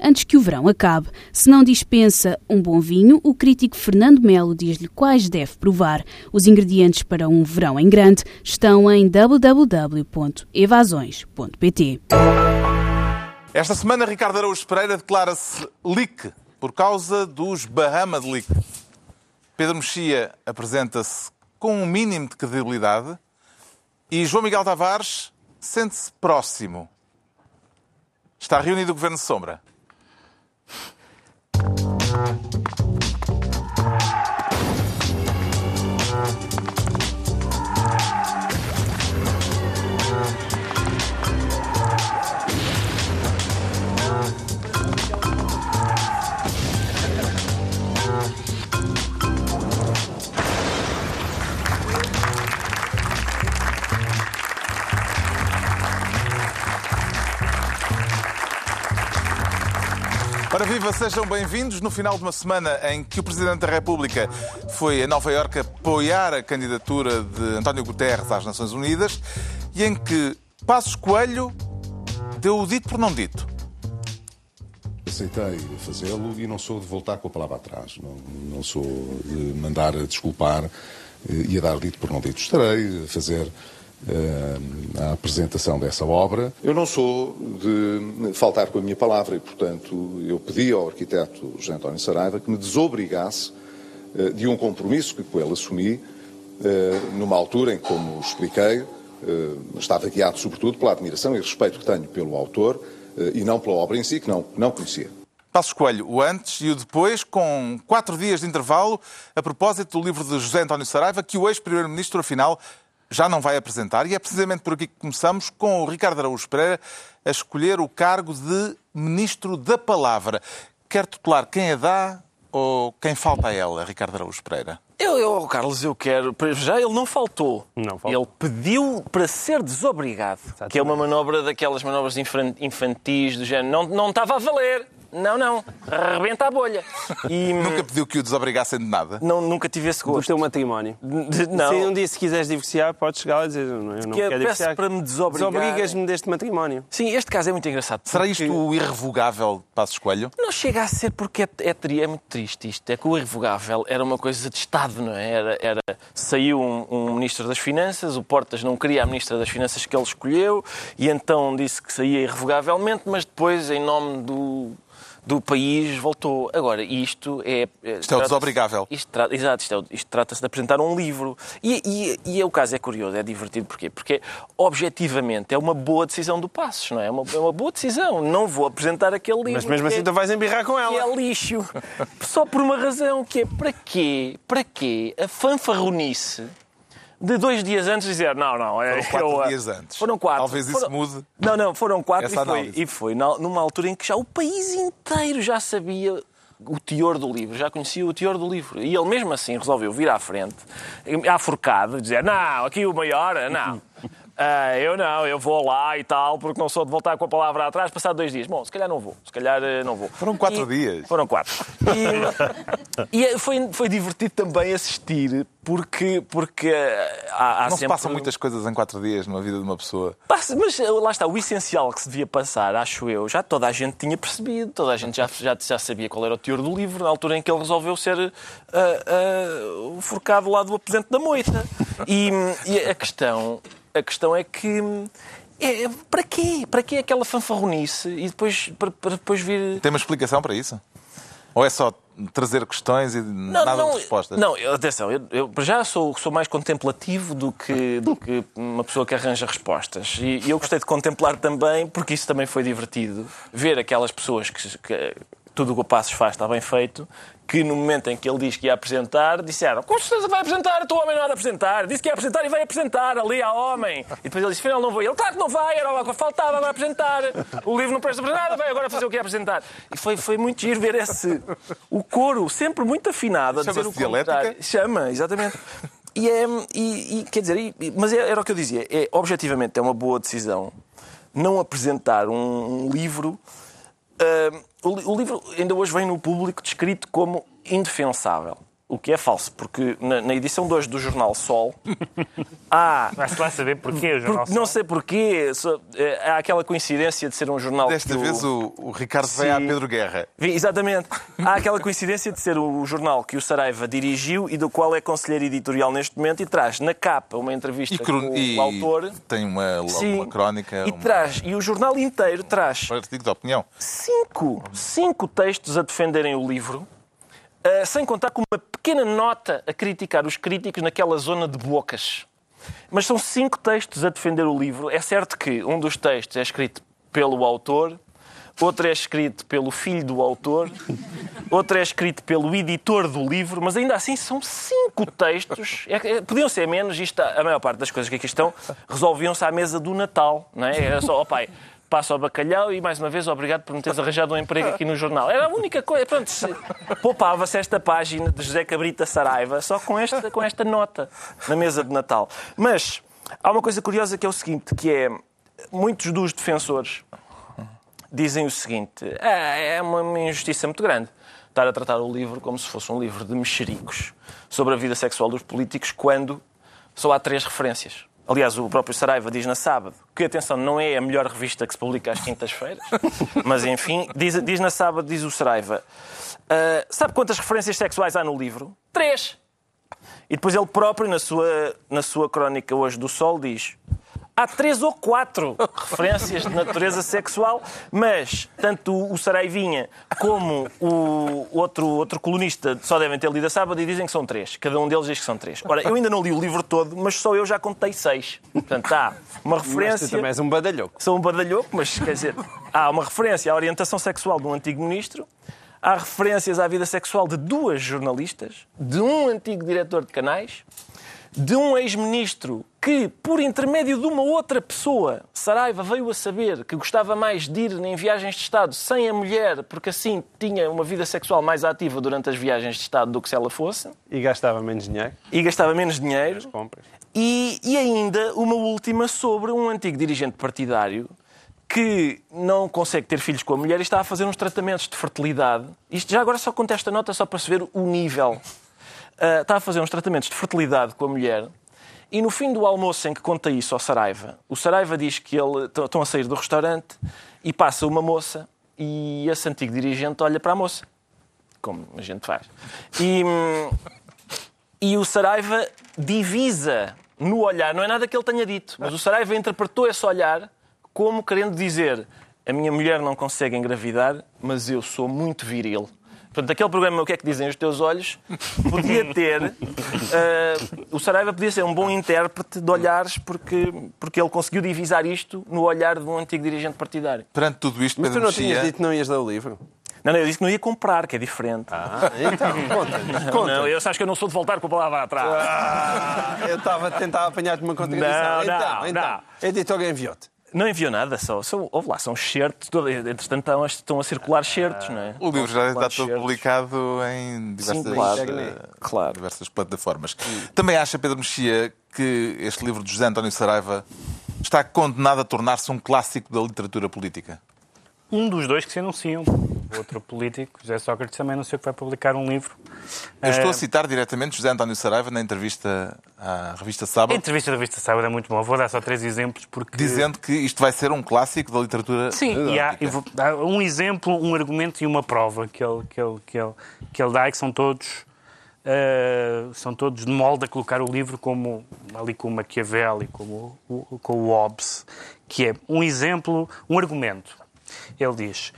antes que o verão acabe. Se não dispensa um bom vinho, o crítico Fernando Melo diz-lhe quais deve provar. Os ingredientes para um verão em grande estão em www.evasões.pt. Esta semana, Ricardo Araújo Pereira declara-se leak por causa dos Bahamas Leak. Pedro Mexia apresenta-se com um mínimo de credibilidade e João Miguel Tavares sente-se próximo. Está reunido o Governo de Sombra. Thank you. Viva, sejam bem-vindos no final de uma semana em que o Presidente da República foi a Nova Iorque apoiar a candidatura de António Guterres às Nações Unidas e em que Passos Coelho deu o dito por não dito. Aceitei fazê-lo e não sou de voltar com a palavra atrás. Não, não sou de mandar a desculpar eh, e a dar dito por não dito. Estarei a fazer a apresentação dessa obra. Eu não sou de faltar com a minha palavra e, portanto, eu pedi ao arquiteto José António Saraiva que me desobrigasse eh, de um compromisso que com ele assumi eh, numa altura em que, como expliquei, estava guiado sobretudo pela admiração e respeito que tenho pelo autor e não pela obra em si, que não, não conhecia. Passo Coelho, o antes e o depois, com quatro dias de intervalo, a propósito do livro de José António Saraiva, que o ex-primeiro-ministro, afinal, já não vai apresentar. E é precisamente por aqui que começamos com o Ricardo Araújo Pereira a escolher o cargo de Ministro da Palavra. Quer tutelar quem a dá ou quem falta a ela, Ricardo Araújo Pereira? Eu, eu, Carlos, eu quero. Já ele não faltou. Não faltou. Ele pediu para ser desobrigado. Exatamente. Que é uma manobra daquelas manobras infantis do género. Não, não estava a valer. Não, não. Arrebenta a bolha. E, nunca pediu que o desobrigassem de nada? Não, nunca tive esse gosto. Do teu matrimónio? De, não. Se um dia se quiseres divorciar, podes chegar lá e dizer, não, eu não que quero divorciar. para me desobrigar. Desobrigas-me deste matrimónio. Sim, este caso é muito engraçado. Será isto o irrevogável Passo Escolho? Não chega a ser porque é, é, é, muito triste isto. É que o irrevogável era uma coisa de Estado, não é? Era, era saiu um, um Ministro das Finanças, o Portas não queria a Ministra das Finanças que ele escolheu e então disse que saía irrevogavelmente, mas depois, em nome do do país voltou. Agora, isto é. é isto é o desobrigável. Isto tra... Exato, isto, é, isto trata-se de apresentar um livro. E, e, e, o caso é curioso, é divertido. Porquê? Porque, objetivamente, é uma boa decisão do Passos, não é? É uma, é uma boa decisão. Não vou apresentar aquele livro. Mas mesmo assim, tu vais embirrar com ela. Que é lixo. Só por uma razão, que é para quê? Para quê a fanfarronice de dois dias antes dizer não, não. É, foram quatro eu, eh, dias antes. Foram quatro. Talvez foram, isso mude. Não, não, foram quatro e foi, e foi, numa altura em que já o país inteiro já sabia o teor do livro, já conhecia o teor do livro. E ele mesmo assim resolveu vir à frente, à forcado, dizer, não, aqui o maior, não. Uh, eu não, eu vou lá e tal, porque não sou de voltar com a palavra atrás, passar dois dias. Bom, se calhar não vou, se calhar uh, não vou. Foram quatro e, dias. Foram quatro. E, e, foi, foi divertido também assistir, porque, porque há, há Não sempre... se passam muitas coisas em quatro dias na vida de uma pessoa. Passa, mas lá está, o essencial que se devia passar, acho eu, já toda a gente tinha percebido, toda a gente já, já, já sabia qual era o teor do livro, na altura em que ele resolveu ser uh, uh, forcado lá do aposento da moita. E, e a questão a questão é que. É, é, para quê? Para quê aquela fanfarronice e depois, para, para depois vir. Tem uma explicação para isso? Ou é só trazer questões e não, nada não, de respostas? Não, atenção, eu, eu já sou, sou mais contemplativo do que, do que uma pessoa que arranja respostas. E, e eu gostei de contemplar também, porque isso também foi divertido, ver aquelas pessoas que, que tudo o que o Passos faz está bem feito, que no momento em que ele diz que ia apresentar, disseram com certeza vai apresentar, o teu homem não de apresentar. Disse que ia apresentar e vai apresentar ali ao homem. E depois ele disse, afinal não vou. Ele, claro que não vai, era o que faltava, vai apresentar. O livro não presta para nada, vai agora fazer o que ia apresentar. E foi, foi muito giro ver esse... O coro, sempre muito afinado, a dizer o dialética? Chama, exatamente. E é, e, e, quer dizer, e- mas é- era o que eu dizia, é, objetivamente é uma boa decisão não apresentar um, um livro. ah, o, li- o livro ainda hoje vem no público descrito como indefensável. O que é falso, porque na, na edição de hoje do Jornal Sol há. Vai-se lá saber porquê o jornal. Porque, não sei porquê, só- eh, há aquela coincidência de ser um jornal. Desta que o- vez o, o Ricardo vem à Sim. Pedro Guerra. Vi, Exatamente. Há aquela coincidência de ser o jornal que o Saraiva dirigiu e do qual é conselheiro editorial neste momento e traz na capa uma entrevista E, cron- com o e autor. tem uma, Sim. uma crónica, E um traz, e o jornal inteiro traz artigo de opinião. cinco, cinco textos a defenderem o livro, sem contar com uma pequena nota a criticar os críticos naquela zona de bocas. Mas são cinco textos a defender o livro. É certo que um dos textos é escrito pelo autor, outro é escrito pelo filho do autor, outro é escrito pelo editor do livro, mas ainda assim são cinco textos. É- é- podiam ser menos, isto, a maior parte das coisas que aqui estão resolviam-se à mesa do Natal. Não é? Era só, ó pai, passa ao bacalhau e mais uma vez obrigado por me teres arranjado um emprego aqui no jornal. Era a única coisa. Pronto, se- poupava-se esta página de José Cabrita Saraiva só com esta, com esta nota na mesa de Natal. Mas há uma coisa curiosa que é o seguinte, que é muitos dos defensores dizem o seguinte: "É, é uma injustiça muito grande estar a tratar o livro como se fosse um livro de mexericos sobre a vida sexual dos políticos, quando só há três referências. Aliás, o próprio Saraiva diz na sábado que, atenção, não é a melhor revista que se publica às quintas-feiras, mas enfim, diz, diz na sábado, diz o Saraiva, "Ah, sabe quantas referências sexuais há no livro? Três! E depois ele próprio, na sua, na sua crónica hoje do Sol, diz: há três ou quatro referências de natureza sexual, mas tanto o Saraivinha como o outro, outro colunista só devem ter lido a sábado e dizem que são três. Cada um deles diz que são três. Ora, eu ainda não li o livro todo, mas só eu já contei seis. Portanto, há uma Mas tu referência. também és um badalhoco. Sou um badalhoco, mas quer dizer, há uma referência à orientação sexual de um antigo ministro, há referências à vida sexual de duas jornalistas, de um antigo diretor de canais, de um ex-ministro que, por intermédio de uma outra pessoa, Saraiva veio a saber que gostava mais de ir em viagens de Estado sem a mulher, porque assim tinha uma vida sexual mais ativa durante as viagens de Estado do que se ela fosse, E gastava menos dinheiro. e gastava menos dinheiro. Compras. E, e ainda uma última sobre um antigo dirigente partidário que não consegue ter filhos com a mulher e está a fazer uns tratamentos de fertilidade. Isto já agora só conta esta nota só para se ver o nível. Ah, está a fazer uns tratamentos de fertilidade com a mulher e no fim do almoço em que conta isso ao Saraiva, o Saraiva diz que ele estão a sair do restaurante e passa uma moça e esse antigo dirigente olha para a moça, como a gente faz. E, e o Saraiva divisa no olhar, não é nada que ele tenha dito, mas o Saraiva interpretou esse olhar como querendo dizer a minha mulher não consegue engravidar, mas eu sou muito viril. Portanto, aquele programa O que é que dizem os teus olhos podia ter. eh, o Saraiva podia ser um bom intérprete de olhares porque, porque ele conseguiu divisar isto no olhar de um antigo dirigente partidário. Perante tudo isto, Mas tu Pedro não tinhas dito que não ias ler o livro? Não, não, eu disse que não ia comprar, que é diferente. Ah, então, conta-nos. Conta. Não, eu acho que eu não sou de voltar com a palavra atrás. Ah, eu estava a tentar apanhar-te uma contradição. Não, então, não, então, não. a editora enviou-te. Não enviou nada, só, só houve lá, são certos. Entretanto, estão, a- estão a circular certos, não é? o livro já está todo publicado em diversas, Sim, claro. eh, Claro. diversas plataformas. Também acha, Pedro Mexia, que este livro de José António Saraiva está condenado a tornar-se um clássico da literatura política? Um dos dois que se anunciam. Outro político, José Sócrates, também anunciou que vai publicar um livro. Eu estou Eh, a citar diretamente José António Saraiva na entrevista à revista A Sábado, entrevista da Vista Sábado é muito boa. Vou dar só três exemplos porque... dizendo que isto vai ser um clássico da literatura Sim, e há, vou- há um exemplo, um argumento e uma prova que ele, que ele, que ele, que ele dá e que são todos, eh, são todos de molde a colocar o livro como, ali com o Maquiavel e como, o- com o Hobbes, que é um exemplo, um argumento. Ele diz,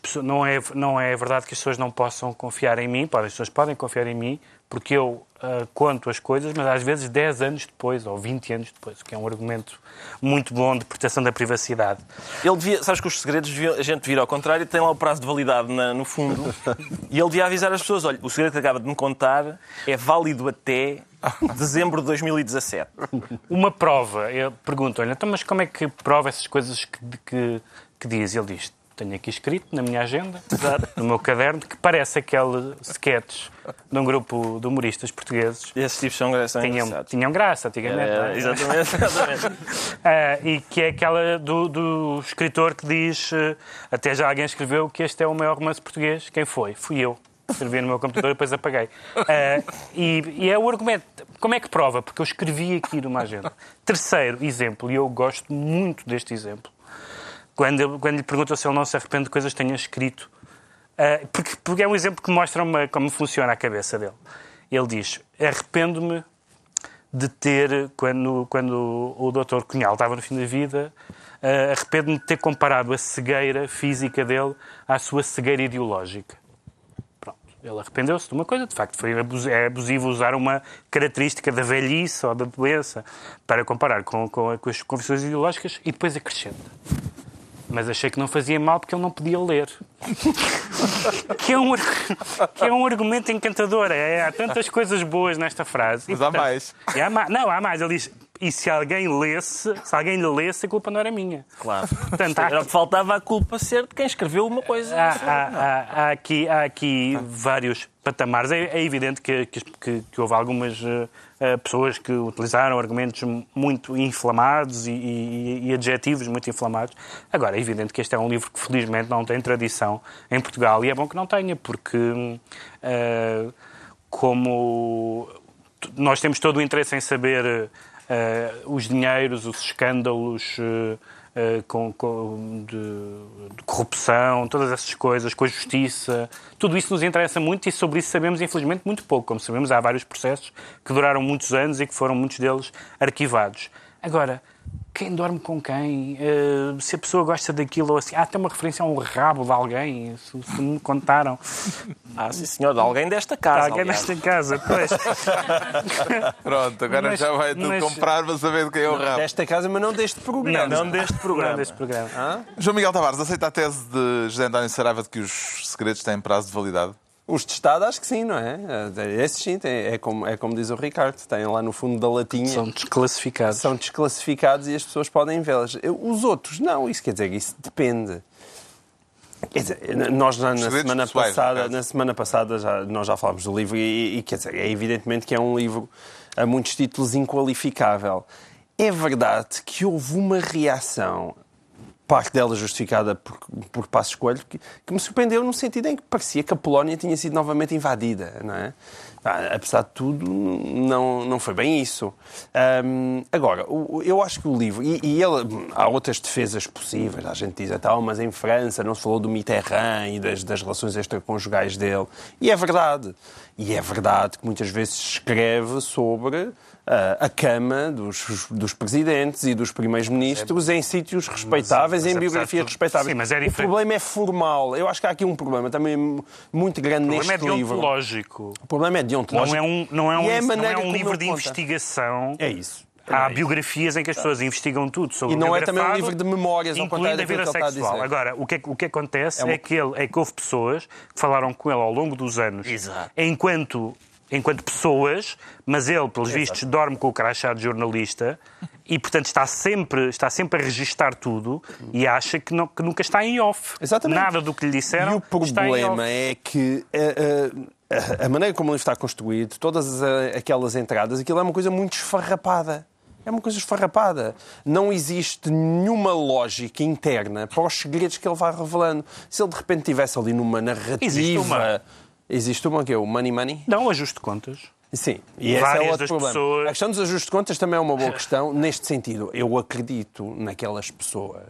pessoas, não, é, não é verdade que as pessoas não possam confiar em mim, podem, as pessoas podem confiar em mim, porque eu ah, conto as coisas, mas às vezes 10 anos depois, ou 20 anos depois, o que é um argumento muito bom de proteção da privacidade. Ele devia, sabes que os segredos a gente vira ao contrário, tem lá o prazo de validade na- no fundo, e ele devia avisar as pessoas: olha, o segredo que acaba de me contar é válido até dezembro de 2017. Uma prova, eu pergunto-lhe, então, mas como é que prova essas coisas que, que, que diz? Ele diz, tenho aqui escrito na minha agenda, no meu caderno, que parece aquele sketch de um grupo de humoristas portugueses. Esses tipos são, são Tinham, tinham graça antigamente. não É, é? exatamente, exatamente. Ah, e que é aquela do, do escritor que diz, eh, até já alguém escreveu, que este é o maior romance português. Quem foi? Fui eu. Escrevi no meu computador e depois apaguei. Ah, e, e é o argumento. Como é que prova? Porque eu escrevi aqui numa agenda. Terceiro exemplo, e eu gosto muito deste exemplo, quando, eu- quando lhe perguntam se ele não se arrepende de coisas que tenha escrito, ah, porque, porque é um exemplo que mostra uma- como funciona a cabeça dele. Ele diz: arrependo-me de ter, quando, quando o Dr. Cunhal estava no fim da vida, eh, arrependo-me de ter comparado a cegueira física dele à sua cegueira ideológica. Pronto. Ele arrependeu-se de uma coisa, de facto, foi abus- é abusivo usar uma característica da velhice ou da doença para comparar com, com, com as convicções ideológicas e depois acrescenta. Mas achei que não fazia mal porque ele não podia ler. que, é um, que é um argumento encantador. É, há tantas coisas boas nesta frase. Mas há mais. E há ma- Não, há mais. Ele diz, e se alguém lesse, se alguém lhe lesse, a culpa não era minha. Claro. Portanto, há, faltava a culpa ser de quem escreveu uma coisa. há- há- há- há aqui, há aqui vários patamares. É, é evidente que, que- que- houve algumas eh, pessoas que utilizaram argumentos muito inflamados e, e- e adjetivos muito inflamados. Agora, é evidente que este é um livro que felizmente não tem tradição em Portugal e é bom que não tenha, porque eh, como nós temos todo o interesse em saber eh, os dinheiros, os escândalos eh, eh, com, com- de, de corrupção, todas essas coisas, com a justiça, tudo isso nos interessa muito e sobre isso sabemos, infelizmente, muito pouco. Como sabemos, há vários processos que duraram muitos anos e que foram muitos deles arquivados. Agora, quem dorme com quem? Eh, se a pessoa gosta daquilo ou assim, há até uma referência a um rabo de alguém, se, se me contaram. Ah, sim, senhor, de alguém desta casa. alguém aliás. nesta casa, pois. Pronto, agora Mas- já vai tudo mas- comprar para saber de quem é o rabo. Desta casa, mas não deste programa. Não deste programa. Não, deste programa. João Miguel Tavares, aceita a tese de José António Saraiva de que os segredos têm prazo de validade? Os de Estado, acho que sim, não é? Esses sim, tem- é como, é como diz o Ricardo, têm lá no fundo da latinha. São desclassificados. são desclassificados e as pessoas podem vê-las. Os outros, não, isso quer dizer que isso depende. Quer dizer, nós já na segredos semana passada, na semana passada já, nós já falámos do livro e, e, quer dizer, é evidentemente que é um livro a muitos títulos inqualificável. É verdade que houve uma reação, parte dela justificada por, por Passos Coelho, que, que me surpreendeu no sentido em que parecia que a Polónia tinha sido novamente invadida, não é? Ah, apesar de tudo, não, não foi bem isso. Ahm, agora, eu acho que o livro, e, e ele, há outras defesas possíveis, a gente diz, tal, mas em França não se falou do Mitterrand e das, das relações extraconjugais dele. E é verdade. E é verdade que muitas vezes se escreve sobre a cama dos, dos presidentes e dos primeiros ministros em sítios respeitáveis, mas em apesar de biografias tudo- respeitáveis. Sim, mas é o diferente. problema é formal. Eu acho que há aqui um problema também muito grande O problema é neste livro. deontológico. O problema é deontológico. Não é um, não é um, E é não é um livro de conta. investigação. É isso. Há É biografias em que as pessoas investigam tudo sobre E o não é também um livro de memórias, ao incluindo contrário a vida sexual. Agora, o que, é, o que acontece É é, que ele, é que houve pessoas que falaram com ele ao longo dos anos, Exato. enquanto enquanto pessoas, mas ele, pelos vistos, dorme com o crachá de jornalista e, portanto, está sempre, está sempre a registar tudo e acha que, não- que nunca está em off. Exatamente. Nada do que lhe disseram E o problema é que eh, eh, a, a maneira como ele está construído, todas eh, aquelas entradas, aquilo é uma coisa muito esfarrapada. É uma coisa esfarrapada. Não existe nenhuma lógica interna para os segredos que ele vai revelando. Se ele de repente tivesse ali numa narrativa. Existe uma. Existe uma que é o Money Money? Não, ajuste de contas. Sim, e esse é outro problema. pessoas- A questão dos ajustes de contas também é uma boa questão, neste sentido. Eu acredito naquelas pessoas,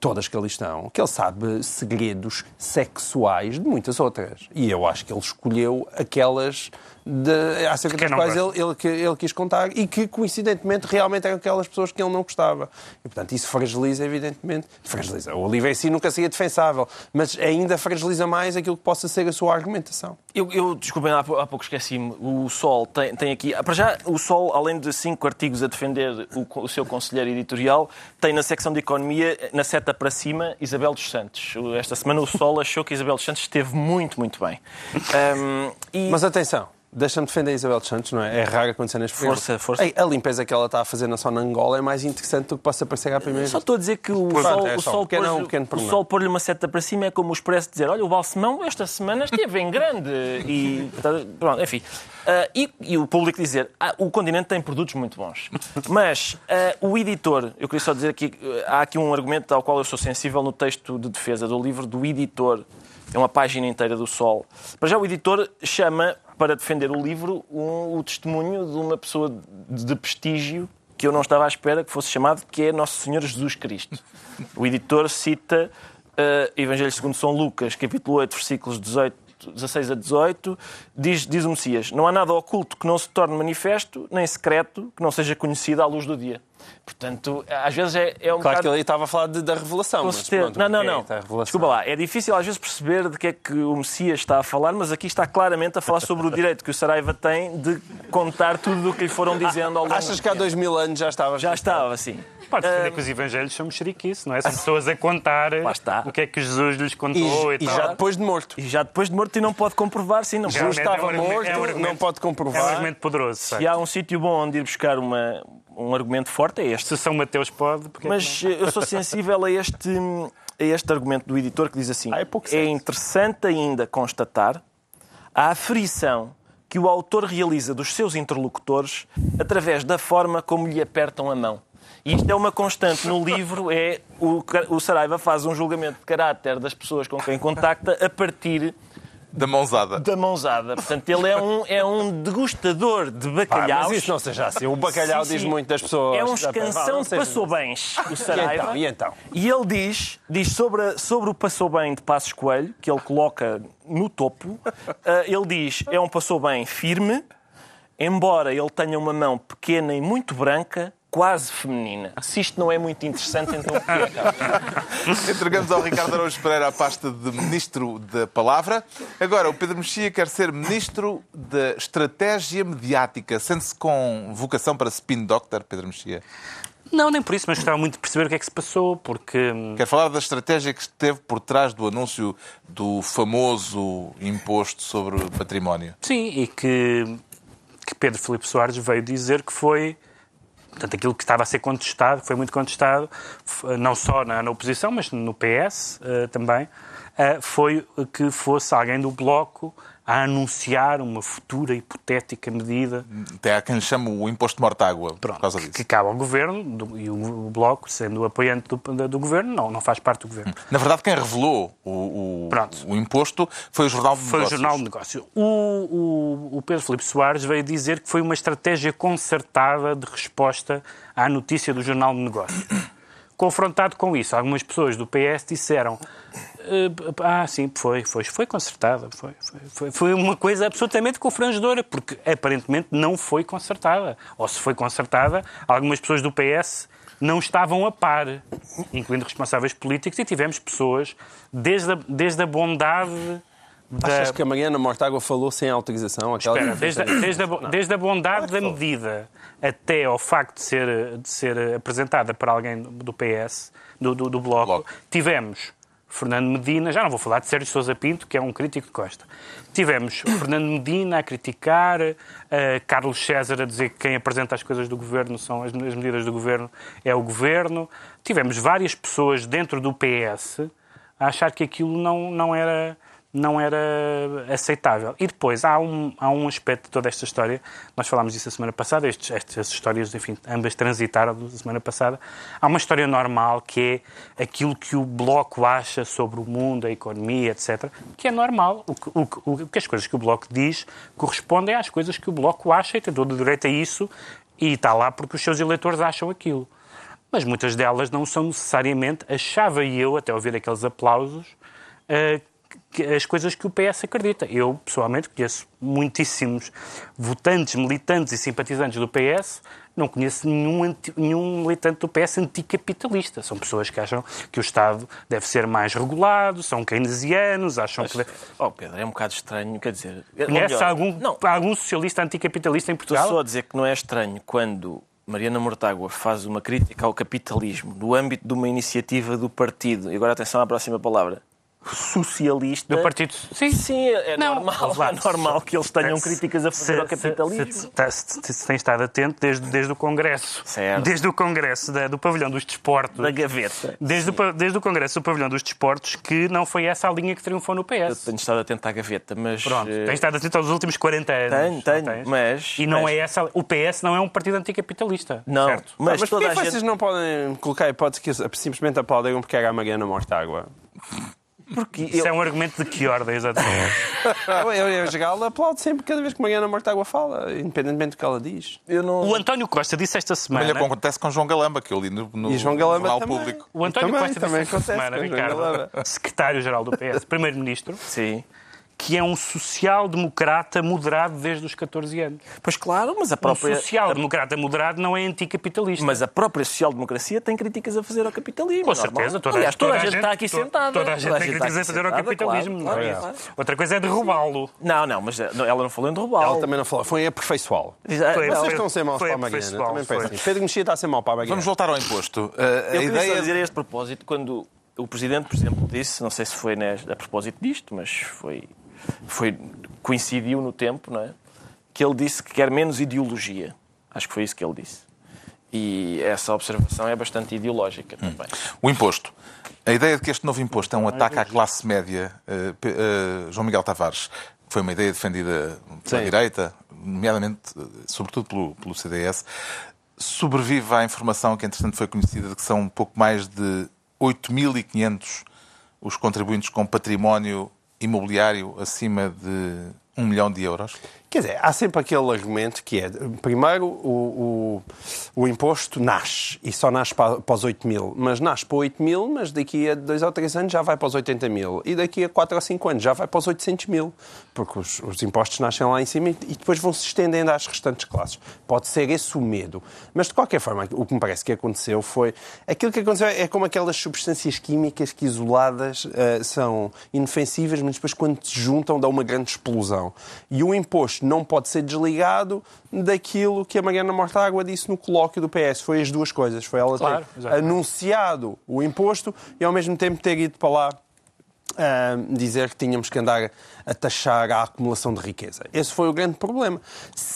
todas que ali estão, que ele sabe segredos sexuais de muitas outras. E eu acho que ele escolheu aquelas de, acerca das quais ele, ele, ele quis contar e que, coincidentemente, realmente eram aquelas pessoas que ele não gostava. E, portanto, isso fragiliza, evidentemente. Fragiliza. O livro em si nunca seria defensável, mas ainda fragiliza mais aquilo que possa ser a sua argumentação. Eu, eu desculpem, há, pou- há pouco esqueci-me. O Sol tem, tem aqui. Para já, o Sol, além de cinco artigos a defender o, o seu conselheiro editorial, tem na secção de economia, na seta para cima, Isabel dos Santos. Esta semana o Sol achou que Isabel dos Santos esteve muito, muito bem. Ahm, e... Mas atenção, Deixa-me defender a Isabel dos Santos, não é? É raro acontecer neste. Força, força. Ei, a limpeza que ela está a fazer na só na Angola é mais interessante do que possa parecer à primeira Só estou a dizer que o Pronto, sol, é o sol um pequeno- pôr-lhe um pequeno o sol pôr-lhe uma seta para cima é como o Expresso dizer olha, o Balsemão esta semana esteve em grande. E, pronto, enfim. Ah, e, e o público dizer ah, o continente tem produtos muito bons. Mas ah, o editor, eu queria só dizer aqui, ah, há aqui um argumento ao qual eu sou sensível no texto de defesa do livro do editor. É uma página inteira do Sol. Para já o editor chama, para defender o livro, um- o testemunho de uma pessoa de, de prestígio que eu não estava à espera que fosse chamado, que é Nosso Senhor Jesus Cristo. O editor cita uh, Evangelho segundo São Lucas, capítulo 8, versículos 18 16 a 18, diz, diz o Messias: Não há nada oculto que não se torne manifesto, nem secreto que não seja conhecido à luz do dia. Portanto, às vezes é, é um Claro que bocado... ele estava a falar de- da revelação. Com mas pronto, não, não, ok, não. Desculpa lá. É difícil às vezes perceber de que é que o Messias está a falar, mas aqui está claramente a falar sobre o direito que o Saraiva tem de contar tudo o que lhe foram dizendo ao longo Achas que há dois mil anos já estava? Já estava, assim. Pode defender que os evangelhos são mexeriquice, não é? São pessoas a contar o que é que Jesus lhes contou e, E, e tal. já depois de morto. E já depois de morto e não pode comprovar, sim, não pode. Realmente estava é um argumento- morto, é um não pode É um comprovar. argumento poderoso. Se há um sítio bom onde ir buscar uma, um argumento forte, é este. Se São Mateus pode, porque é Mas eh, eu sou sensível a este, a este argumento do editor que diz assim: Ah, é pouco é interessante ainda constatar a aferição que o autor realiza dos seus interlocutores através da forma como lhe apertam a mão. E isto é uma constante no livro, é o, o Saraiva faz um julgamento de caráter das pessoas com quem contacta a partir Da mãozada. da mãozada. Portanto, ele é um, é um degustador de Ah, bacalhaus. mas isso não seja assim. O bacalhau Sim, diz sim. muito das pessoas. É um escansão de passou bens, o E Saraiva. então? E então? E ele diz, diz sobre, a- sobre o passou bem de Passos Coelho, que ele coloca no topo, ah, ele diz, é um passou bem firme, embora ele tenha uma mão pequena e muito branca, quase feminina. Se isto não é muito interessante, então o que é? cara? Entregamos ao Ricardo Araújo Pereira a pasta de Ministro da Palavra. Agora, o Pedro Mexia quer ser Ministro da Estratégia Mediática. Sente-se com vocação para spin doctor, Pedro Mexia? Não, nem por isso, mas gostava muito de perceber o que é que se passou, porque hum, Quer falar da estratégia que esteve por trás do anúncio do famoso imposto sobre o património? sim, e que, que Pedro Filipe Soares veio dizer que foi portanto, aquilo que estava a ser contestado, foi muito contestado, f- não só na, na oposição, mas no PS eh, também, eh, foi que fosse alguém do Bloco a anunciar uma futura hipotética medida Até há quem chame o imposto de mortágua por Pronto, causa que, disso. que cabe ao governo do- e o, Bloco, sendo o apoiante do, do governo, não, não faz parte do governo. Na verdade, quem revelou o, o- o imposto foi o Jornal de Foi o Negócios. Jornal de Negócio. O, o, o Pedro Filipe Soares veio dizer que foi uma estratégia concertada de resposta à notícia do Jornal de Negócio. Confrontado com isso, algumas pessoas do PS disseram "Eh, ah, sim, foi, foi, foi concertada. Foi, foi, foi, uma coisa absolutamente confrangedora, porque aparentemente não foi concertada. Ou se foi concertada, algumas pessoas do PS não estavam a par, incluindo responsáveis políticos, e tivemos pessoas, desde a, desde a bondade da, Achas que a Mariana Mortágua falou sem autorização? Espera, desde, a- desde, a, desde a bondade da medida até ao facto de ser, de ser apresentada para alguém do- do PS, do, do, do bloco, Bloco. tivemos Fernando Medina, já não vou falar de Sérgio Sousa Pinto, que é um crítico de Costa. Tivemos Fernando Medina a criticar, eh, Carlos César a dizer que quem apresenta as coisas do governo são as, as medidas do governo é o governo. Tivemos várias pessoas dentro do PS a achar que aquilo não, não era não era aceitável. E depois há um, há um aspecto de toda esta história, nós falámos disso a semana passada, estes, estas histórias, enfim, ambas transitaram da semana passada. Há uma história normal que é aquilo que o Bloco acha sobre o mundo, a economia, etc., que é normal. O que, o o que as coisas que o Bloco diz correspondem às coisas que o Bloco acha e tem todo o direito a isso e está lá porque os seus eleitores acham aquilo. Mas muitas delas não são necessariamente, achava eu, até ouvir aqueles aplausos, que- as coisas que o PS acredita. Eu, pessoalmente, conheço muitíssimos votantes, militantes e simpatizantes do PS, não conheço nenhum, anti- nenhum militante do PS anticapitalista. São pessoas que acham que o Estado deve ser mais regulado, são keynesianos, acham que... deve- Oh, Pedro, é um bocado estranho, quer dizer... Conhece melhor, algum, Não, algum socialista anticapitalista em Estou Portugal? só a dizer que não é estranho quando Mariana Mortágua faz uma crítica ao capitalismo no âmbito de uma iniciativa do partido, e agora atenção à próxima palavra, socialista. Do partido. Sim. Sim, é Não, normal, lá, é normal que eles tenham se- críticas a fazer se- ao capitalismo. Se, se, se, se tem estado atento desde, desde o Congresso. Certo. Desde o Congresso da- do Pavilhão dos Desportos. Da gaveta. Desde o, desde o Congresso do Pavilhão dos Desportos, que não foi essa a linha que triunfou no Eu PS. tenho estado atento à gaveta, mas. Pronto, eh, tens estado atento aos últimos 40 anos. Tenho, tenho, mas- E não mas- é essa. O PS não é um partido anticapitalista. Não, Certo? Mas, mas, mas toda porquê a vocês gente. não podem colocar a hipótese que simplesmente aplaudiram porque era a Mariana Mortágua? Porque Isso é um argumento de que ordem, exatamente? Eu, eu, eu, Galo, aplaudo sempre cada vez que Mariana Mortágua fala, independentemente do que ela diz. eu não. o António Costa disse esta semana. Olha, como acontece com João Galamba, que eu li no, no E João Galamba também. Público. O António Também, Costa também disse esta acontece semana, Ricardo, secretário-geral do PS, primeiro-ministro, Sim. Que é um social-democrata moderado desde os 14 anos. Pois claro, mas a Um própria. social-democrata moderado não é anticapitalista. Mas a própria social-democracia tem críticas a fazer ao capitalismo. Com é normal. certeza, toda, Aliás, toda, a gente gente está aqui to- sentada. Toda a gente tem está críticas a aqui fazer ao capitalismo. claro, é? claro, claro. Outra coisa é derrubá-lo. Não, não, mas eh, ela não falou em derrubá-lo. Ela também não falou, foi aperfeiçoá-lo. Foi- não, Vocês foi- estão a ser maus foi para a Mariana. aperfeiçoá-lo, Também assim. Pedro Mexia está a ser mau para a Mariana. Vamos voltar ao imposto. Uh, a Eu queria ideia só dizer a este propósito, quando o Presidente, por exemplo, disse, não sei se foi a propósito disto, mas foi, foi, coincidiu no tempo, não é? que ele disse que quer menos ideologia. Acho que foi isso que ele disse. E essa observação é bastante ideológica também. O imposto. A ideia de que este novo imposto é um ataque à classe média, P- eh, João Miguel Tavares, que foi uma ideia defendida pela Sim. direita, nomeadamente, eh, sobretudo pelo, pelo CDS, sobrevive à informação que, entretanto, foi conhecida de que são um pouco mais de 8.500 os contribuintes com património imobiliário acima de 1 milhão de euros. Quer dizer, há sempre aquele argumento que é, primeiro, o, o, o imposto nasce, e só nasce para, para os 8 mil, mas nasce para 8 mil, mas daqui a 2 ou 3 anos já vai para os 80 mil, e daqui a 4 ou 5 anos já vai para os 800 mil, porque os, os impostos nascem lá em cima e, depois vão se estendendo às restantes classes. Pode ser esse o medo. Mas, de qualquer forma, o que me parece que aconteceu foi... Aquilo que aconteceu é como aquelas substâncias químicas que, isoladas, eh, são inofensivas, mas depois, quando se juntam, dão uma grande explosão. E o imposto não pode ser desligado daquilo que a Mariana Mortágua disse no colóquio do PS. Foi as duas coisas. Foi ela Claro, ter exatamente. anunciado o imposto e, ao mesmo tempo, ter ido para lá ah, dizer que tínhamos que andar a taxar a acumulação de riqueza. Esse foi o grande problema.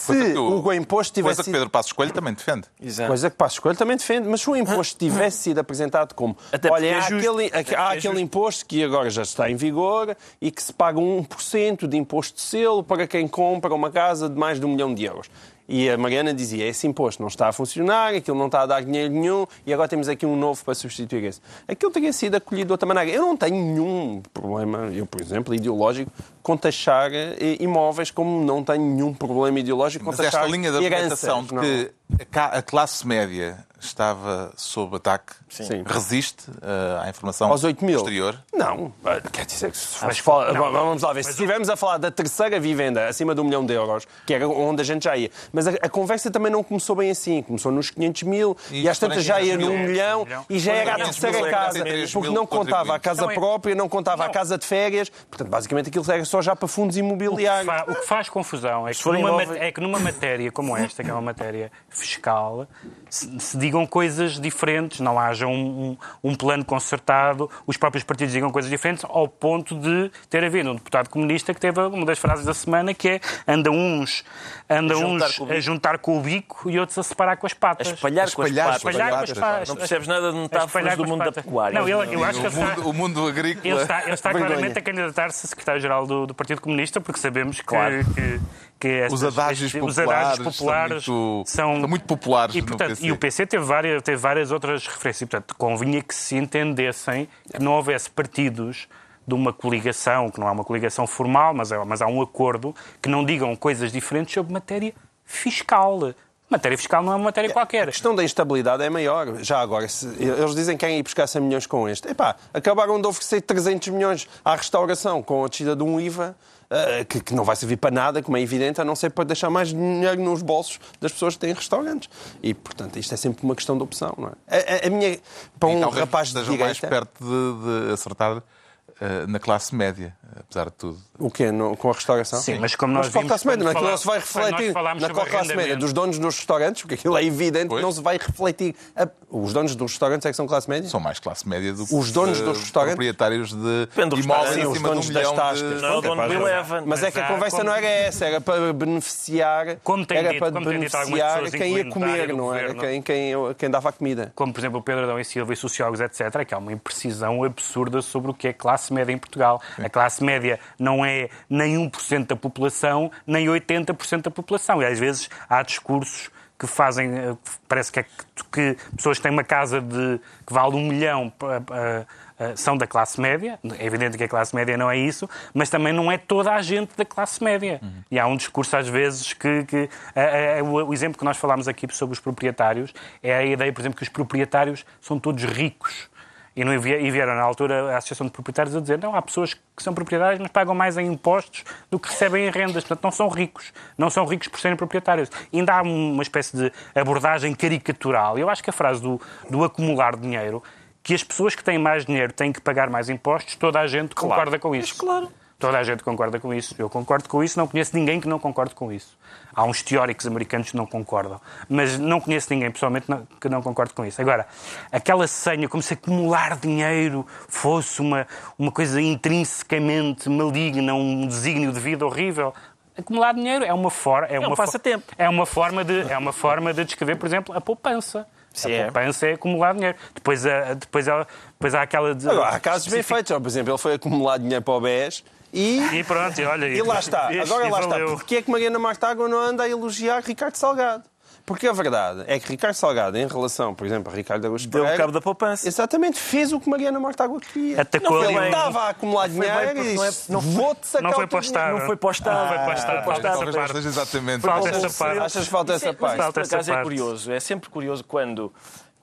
Coisa Se que o imposto tivesse Coisa que Pedro Passos Coelho também defende. Exato. Coisa que Passos Coelho também defende, mas se o imposto tivesse sido apresentado como Até olha, porque é há justo. aquele, porque há é aquele justo. imposto que agora já está em vigor e que se paga 1% de imposto de selo para quem compra uma casa de mais de um milhão de euros. E a Mariana dizia, esse imposto não está a funcionar, aquilo não está a dar dinheiro nenhum e agora temos aqui um novo para substituir esse. Aquilo teria sido acolhido de outra maneira. Eu não tenho nenhum problema, eu, por exemplo, ideológico, com taxar eh, imóveis, como não tenho nenhum problema ideológico com Mas taxar esta linha de heranças, argumentação de que a a classe média estava sob ataque Sim. resiste eh, à informação Aos 8 mil? posterior? Não, quer dizer que se Mas fala- não. vamos lá ver, se estivermos a falar da terceira vivenda acima de um milhão de euros, que era onde a gente já ia, mas a, a conversa também não começou bem assim, começou nos 500 mil E e, às tantas já ia 45 num mil. milhão milhão. e já era a 500 terceira é casa, 43 porque não contava a casa é- própria, não contava a Não. casa de férias, portanto basicamente aquilo era só já para fundos O que, imobiliários. fa- o que faz confusão é que, numa, é que numa matéria como esta, que é uma matéria fiscal, se, se digam coisas diferentes, não haja um, um- um plano concertado, os próprios partidos digam coisas diferentes, ao ponto de ter havido um deputado comunista que teve uma das frases da semana que é anda uns, anda A juntar uns com o a bico. juntar com o bico e outros a separar com as A patas. espalhar, Espalhar com as com as patas. Espalhar com as patas. Não percebes nada de A metáforas espalhar do mundo da pecuária. Não, ele- eu acho que O ele está- mundo, o mundo agrícola. Ele está, ele está claramente a candidatar-se a secretário-geral do, do Partido Comunista, porque sabemos Claro. que, que estas- Os adágios estes- os populares, adágios populares são, muito, são, são muito populares e, portanto, e o PC teve várias, teve várias outras referências. Portanto, convinha que se entendessem que não houvesse partidos de uma coligação, que não é uma coligação formal, mas, é, mas há um acordo, que não digam coisas diferentes sobre matéria fiscal. Matéria fiscal não é uma matéria qualquer. A questão da instabilidade é maior. Já agora, se eles dizem que querem ir buscar 100 milhões com este. Epá, acabaram de oferecer 300 milhões à restauração com a descida de um IVA eh, que, que não vai servir para nada, como é evidente, a não ser para deixar mais dinheiro nos bolsos das pessoas que têm restaurantes. E, portanto, isto é sempre uma questão de opção, não é? A, a- a minha... Para um rapaz de estejam mais direita... perto de, de acertar na classe média, apesar de tudo. O quê? No- com a restauração? Sim, mas como nós a vimos classe média, não é? Aquilo não se vai refletir falámos na classe média dos donos dos restaurantes, porque aquilo é evidente Pois. que não se vai refletir. A- Os donos dos restaurantes é que são classe média? São mais classe média do que Os donos eh, dos restaurantes? proprietários de Depende do imóveis. Sim, os acima de um donos das milhão tascas. de... Não é o dono do Mas-. Mas é que a conversa como- não era essa, era para beneficiar, Como tem era dito- para como tem dito algumas beneficiar quem ia comer, não era governo. quem, quem, quem dava a comida. como por exemplo o Pedro Adão e Silva e sociólogos, etc., que há uma imprecisão absurda sobre o que é classe média em Portugal. A classe média não é nem 1% da população, nem 80% da população. E às vezes há discursos que fazem, eh, parece que, é que, que pessoas que têm uma casa de, que vale um milhão eh, são da classe média. É evidente que a classe média não é isso, mas também não é toda a gente da classe média. E há um discurso às vezes que... que o exemplo que nós falámos aqui sobre os proprietários é a ideia, por exemplo, que os proprietários são todos ricos. E, não, e vieram na altura a Associação de Proprietários a dizer não, há pessoas que são proprietárias mas pagam mais em impostos do que recebem em rendas, portanto não são ricos. Não são ricos por serem proprietários. E ainda há uma espécie de abordagem caricatural. Eu acho que a frase do, do acumular dinheiro, que as pessoas que têm mais dinheiro têm que pagar mais impostos, toda a gente concorda com isso. claro. Toda a gente concorda com isso. Eu concordo com isso, não conheço ninguém que não concorde com isso. Há uns teóricos americanos que não concordam, mas não conheço ninguém pessoalmente não- que não concorde com isso. Agora, aquela senha, como se acumular dinheiro fosse uma, uma coisa intrinsecamente maligna, um desígnio de vida horrível. Acumular dinheiro é uma forma. É, um uma fo- passatempo. É uma forma de, é uma forma de descrever, por exemplo, a poupança. Sim, a é. poupança é acumular dinheiro. Depois, há- depois, depois há aquela. De, Agora, há casos bem feitos. Por exemplo, ele foi acumular dinheiro para o BES e... E pronto, e olha. E lá está. Agora e lá está. Porquê é que Mariana Martágua não anda a elogiar Ricardo Salgado? Porque a verdade é que Ricardo Salgado, em relação, por exemplo, a Ricardo Augusto Deu Pereira, cabo da poupança. exatamente fez o que Mariana Mortágua queria. Atacou Não, ele estava a acumular Não foi bem, dinheiro e não é- disse, não foi- vou-te sacar não o foi postado. Não foi postado. Não foi postado. Talvez seja exatamente. Falta essa parte. Achas que falta essa parte? por essa acaso, é curioso. É sempre curioso quando,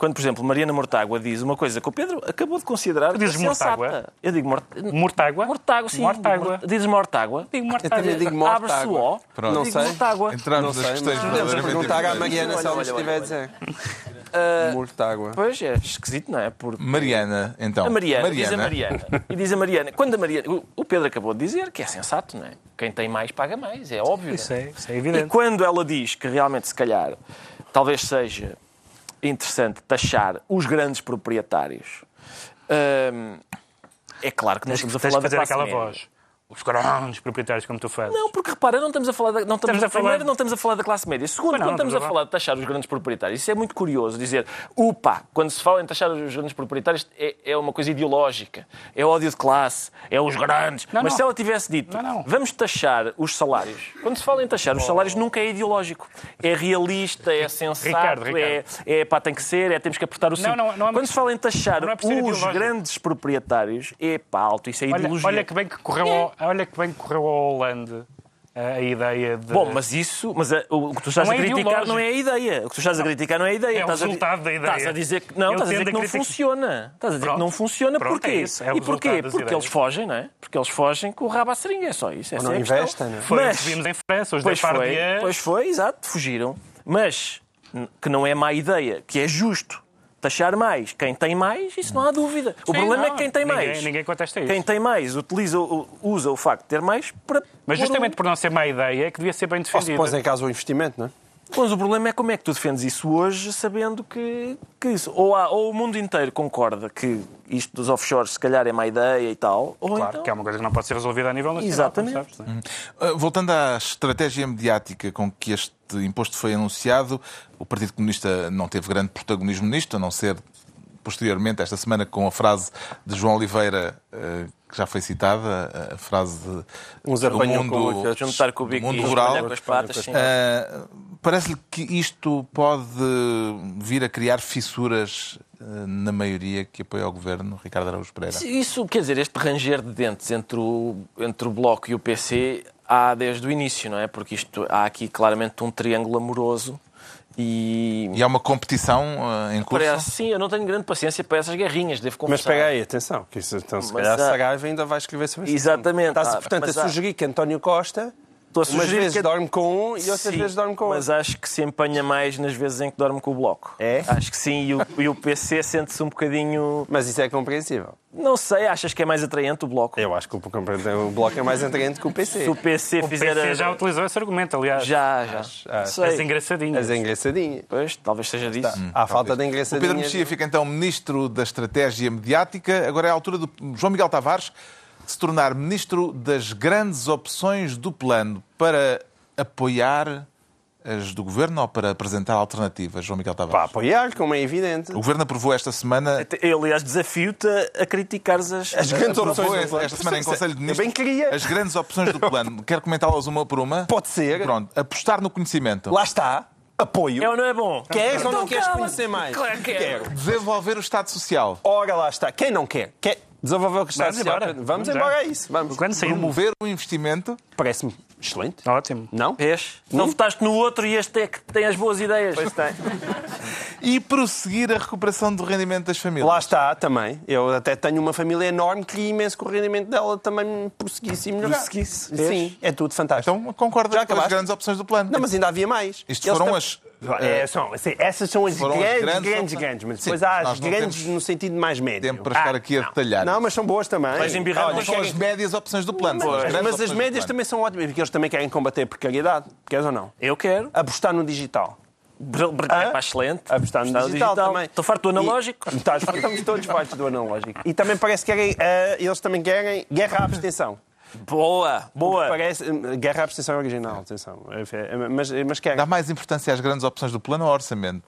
quando, por exemplo, Mariana Mortágua diz uma coisa que o Pedro acabou de considerar dizes sensata. Mortágua? Eu digo mort... Mortágua? Mortágua, sim. Mortágua. Dizes Mortágua? Digo Eu mortágua. também digo Abre-se o Mortágua. O. Pronto. Não Digo sei. Mortágua. Entramos Não nas sei, questões podemos perguntar à. Mariana se ela estiver a dizer. Ah, Mortágua. Pois é, esquisito, não é? Porque Mariana, então. a Mariana, diz a Mariana. E diz a Mariana. Quando a Mariana. o- Pedro acabou de dizer que é sensato, não é? Quem tem mais paga mais, é óbvio. Isso não é, isso é E evidente. quando ela diz que realmente, se calhar, talvez seja interessante taxar os grandes proprietários, hum, é claro que que estamos a falar da fazer aquela média. voz. Os grandes proprietários, como tu fazes. Não, porque repara, não estamos a falar da, não estamos, Estamos a falar- primeiro, não estamos a falar da classe média. Segundo, não, estamos não a estamos a falar de taxar os grandes proprietários, isso é muito curioso dizer, upa, quando se fala em taxar os grandes proprietários é, é uma coisa ideológica, é ódio de classe, é os grandes. Não, Mas não. se ela tivesse dito, vamos taxar os salários, quando se fala em taxar os salários, nunca é ideológico. É realista, é sensato, Ricardo, é, Ricardo. é pá, tem que ser, é temos que apertar o cinto. é- quando se fala em taxar é os grandes proprietários, é pá, alto, isso é Olha, ideologia. olha que bem que correu ao, olha que bem que correu ao Hollande a, a ideia de. Bom, mas isso, mas a- o que tu estás Não a é criticar ideológico. não é a ideia. O que tu estás a criticar não é a ideia. É o Estás a di- resultado da ideia. Estás a dizer que não, Eu estás a dizer que a não funciona. Estás a dizer Pronto. que não funciona Pronto, porquê? é isso, é o e porquê? Porque ideias. eles fogem, não é? Porque eles fogem com o rabo à seringa, é só isso. Essa não é a questão. investem, não é? Foi o Mas, que vimos em França, os pois foi, pois foi, exato, fugiram. Mas que não é má ideia, que é justo taxar mais quem tem mais, isso não há dúvida. O Sim, problema é não, que quem tem ninguém- mais. ninguém contesta isso. Quem tem mais utiliza, o- usa o facto de ter mais para. Mas justamente um- por não ser má ideia é que devia ser bem Ou se defendida. pôs em causa o investimento, não é? Mas o problema é como é que tu defendes isso hoje, sabendo que, que isso, ou, há- ou o mundo inteiro concorda que isto dos offshores se calhar é má ideia e tal, ou Claro, então... que é uma coisa que não pode ser resolvida a nível nacional. Exatamente. sabes, é? Uh, Voltando à estratégia mediática com que este imposto foi anunciado, o Partido Comunista não teve grande protagonismo nisto, a não ser posteriormente, esta semana, com a frase de João Oliveira, uh, que já foi citada, a frase de, Uns do mundo, com Juntar com o do bico mundo e rural. com as patas, sim. Uh, Parece-lhe que isto pode vir a criar fissuras uh, na maioria que apoia o governo, Ricardo Araújo Pereira. Isso, quer dizer, este ranger de dentes entre o, entre o Bloco e o PC há desde o início, não é? Porque isto, há aqui claramente um triângulo amoroso e... E há uma competição uh, em curso? Parece, sim, eu não tenho grande paciência para essas guerrinhas, devo Mas confessar. pega aí, atenção, que isso, então, se Mas calhar há- Saraiva ainda vai escrever sobre isso. Exatamente. Está-se, Ah, portanto, a mas há- sugerir que António Costa Estou a Umas sugerir vezes que... dorme com um e outras Sim, vezes dorme com Mas outro. acho que se empenha mais nas vezes em que dorme com o bloco. É? Acho que sim, e o, e o PC sente-se um bocadinho. Mas isso é compreensível. Não sei, achas que é mais atraente o bloco? Eu acho que o, o bloco é mais atraente que o PC. Se o PC O fizer. PC a- já utilizou esse argumento, aliás. Já, já. Ah, Sei. As engraçadinhas. As engraçadinhas. Pois, talvez seja disso. Há falta de O engraçadinhas. Pedro Mexia fica então ministro da Estratégia Mediática. Agora é a altura do João Miguel Tavares se tornar ministro das grandes opções do plano para apoiar as do governo ou para apresentar alternativas, João Miguel Para Tavares? apoiar, como é evidente. O governo aprovou esta semana. Eu, aliás, desafio-te a, criticares as. As grandes opções. do esta, plano. esta semana em Conselho de Eu Ministros bem queria. as grandes opções do plano. Quer comentá-las uma por uma? Pode ser. Pronto. Apostar no conhecimento. Lá está. Apoio. É ou não é bom? Queres ou não Então queres conhecer mais? Claro que quero. Desenvolver o Estado Social. Ora, lá está. Quem não quer? Quer desenvolver o que está Vamos social? embora. Vamos, embora a isso. Vamos. Quando sair Promover o investimento. Parece-me excelente. Ótimo. Não? Vês? Não votaste no outro e este é que tem as boas ideias. Pois tem. E prosseguir a recuperação do rendimento das famílias. Lá está, também. Eu até tenho uma família enorme que queria imenso que o rendimento dela também me prosseguisse e melhorasse. Prosseguisse. Sim, é tudo fantástico. Então concordas Já com as grandes opções do plano. Não, mas ainda havia mais. Isto Eles foram as- É, são, assim, essas são as Foram as grandes, grandes grandes, grandes, mas Sim, depois há as grandes no sentido mais médio. Tempo para estar aqui a detalhar. Não, mas são boas também. Vais embirrar Olha, com São as médias opções do plano. são as Mas, grandes mas as médias também são ótimas, porque eles também querem combater a precariedade. Queres ou não? Eu quero. Apostar no digital. Br- Hã? pá, excelente. Apostar no Apostar digital, também. Estou farto do analógico. E- estamos todos fartos do analógico. E também parece que querem, eh, eles também querem guerra à abstenção. Boa, boa. Parece, eh, guerra à abstenção original, atenção. Mas, mas querem. Dá mais importância às grandes opções do plano ou ao orçamento?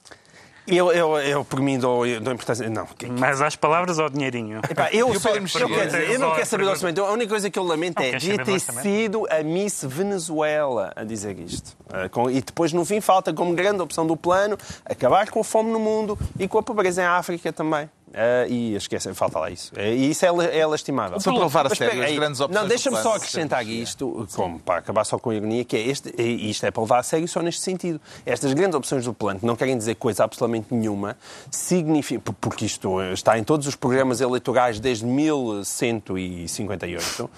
Eu, eu, eu, por mim, dou, dou importância. Não. Mas às palavras ou dinheirinho? Epá, eu, o só, eu, quero dizer, eu não quero saber do orçamento. A única coisa que eu lamento Não é do ter sido a Miss Venezuela a dizer isto. Com- E depois, no fim, falta como grande opção do plano acabar com a fome no mundo e com a pobreza em África também. Ah, e esquecem, falta lá isso. Ah, E isso é, é lastimável. Só para levar a sério as grandes opções Não, deixa-me só acrescentar isto, como para acabar só com a ironia, que é este, e isto é para levar a sério só neste sentido. Estas grandes opções do plano, que não querem dizer coisa absolutamente nenhuma, significa, porque isto está em todos os programas eleitorais desde 1158.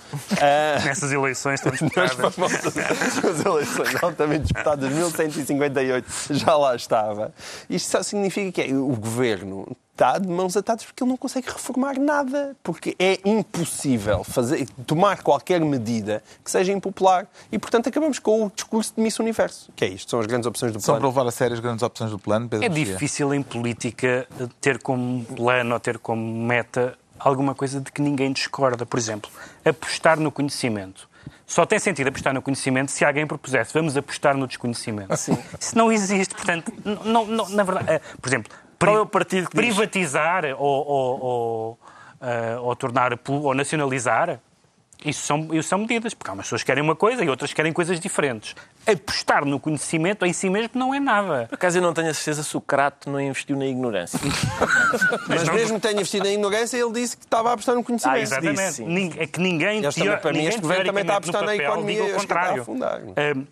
ah, Nessas eleições estão disputadas. as eleições altamente disputadas de 1158 já lá estava. Isto só significa que é, o governo está de mãos atadas porque ele não consegue reformar nada. Porque é impossível fazer, tomar qualquer medida que seja impopular. E, portanto, acabamos com o discurso de Miss Universo. Que é isto, são as grandes opções do São para plano. levar a sério as grandes opções do plano, Pedro É difícil em política ter como plano ou ter como meta alguma coisa de que ninguém discorda. Por exemplo, apostar no conhecimento. Só tem sentido apostar no conhecimento se alguém propusesse vamos apostar no desconhecimento. Isso não existe. Portanto, não, não- na verdade, eh, por exemplo, Qual é o partido que diz? privatizar ou, ou, ou, eh, ou tornar ou nacionalizar isso são, isso são medidas, porque há umas pessoas que querem uma coisa e outras querem coisas diferentes. Apostar no conhecimento em si mesmo não é nada. Por acaso eu não tenho a certeza se o Crato não investiu na ignorância. Mas mesmo que tenha investido na ignorância, ele disse que estava a apostar no conhecimento. Ah. Exatamente. sim. Nin- É que ninguém, Eles também, para mim, este governo também está a apostar na economia, papel, eu diga o acho que está a contrário.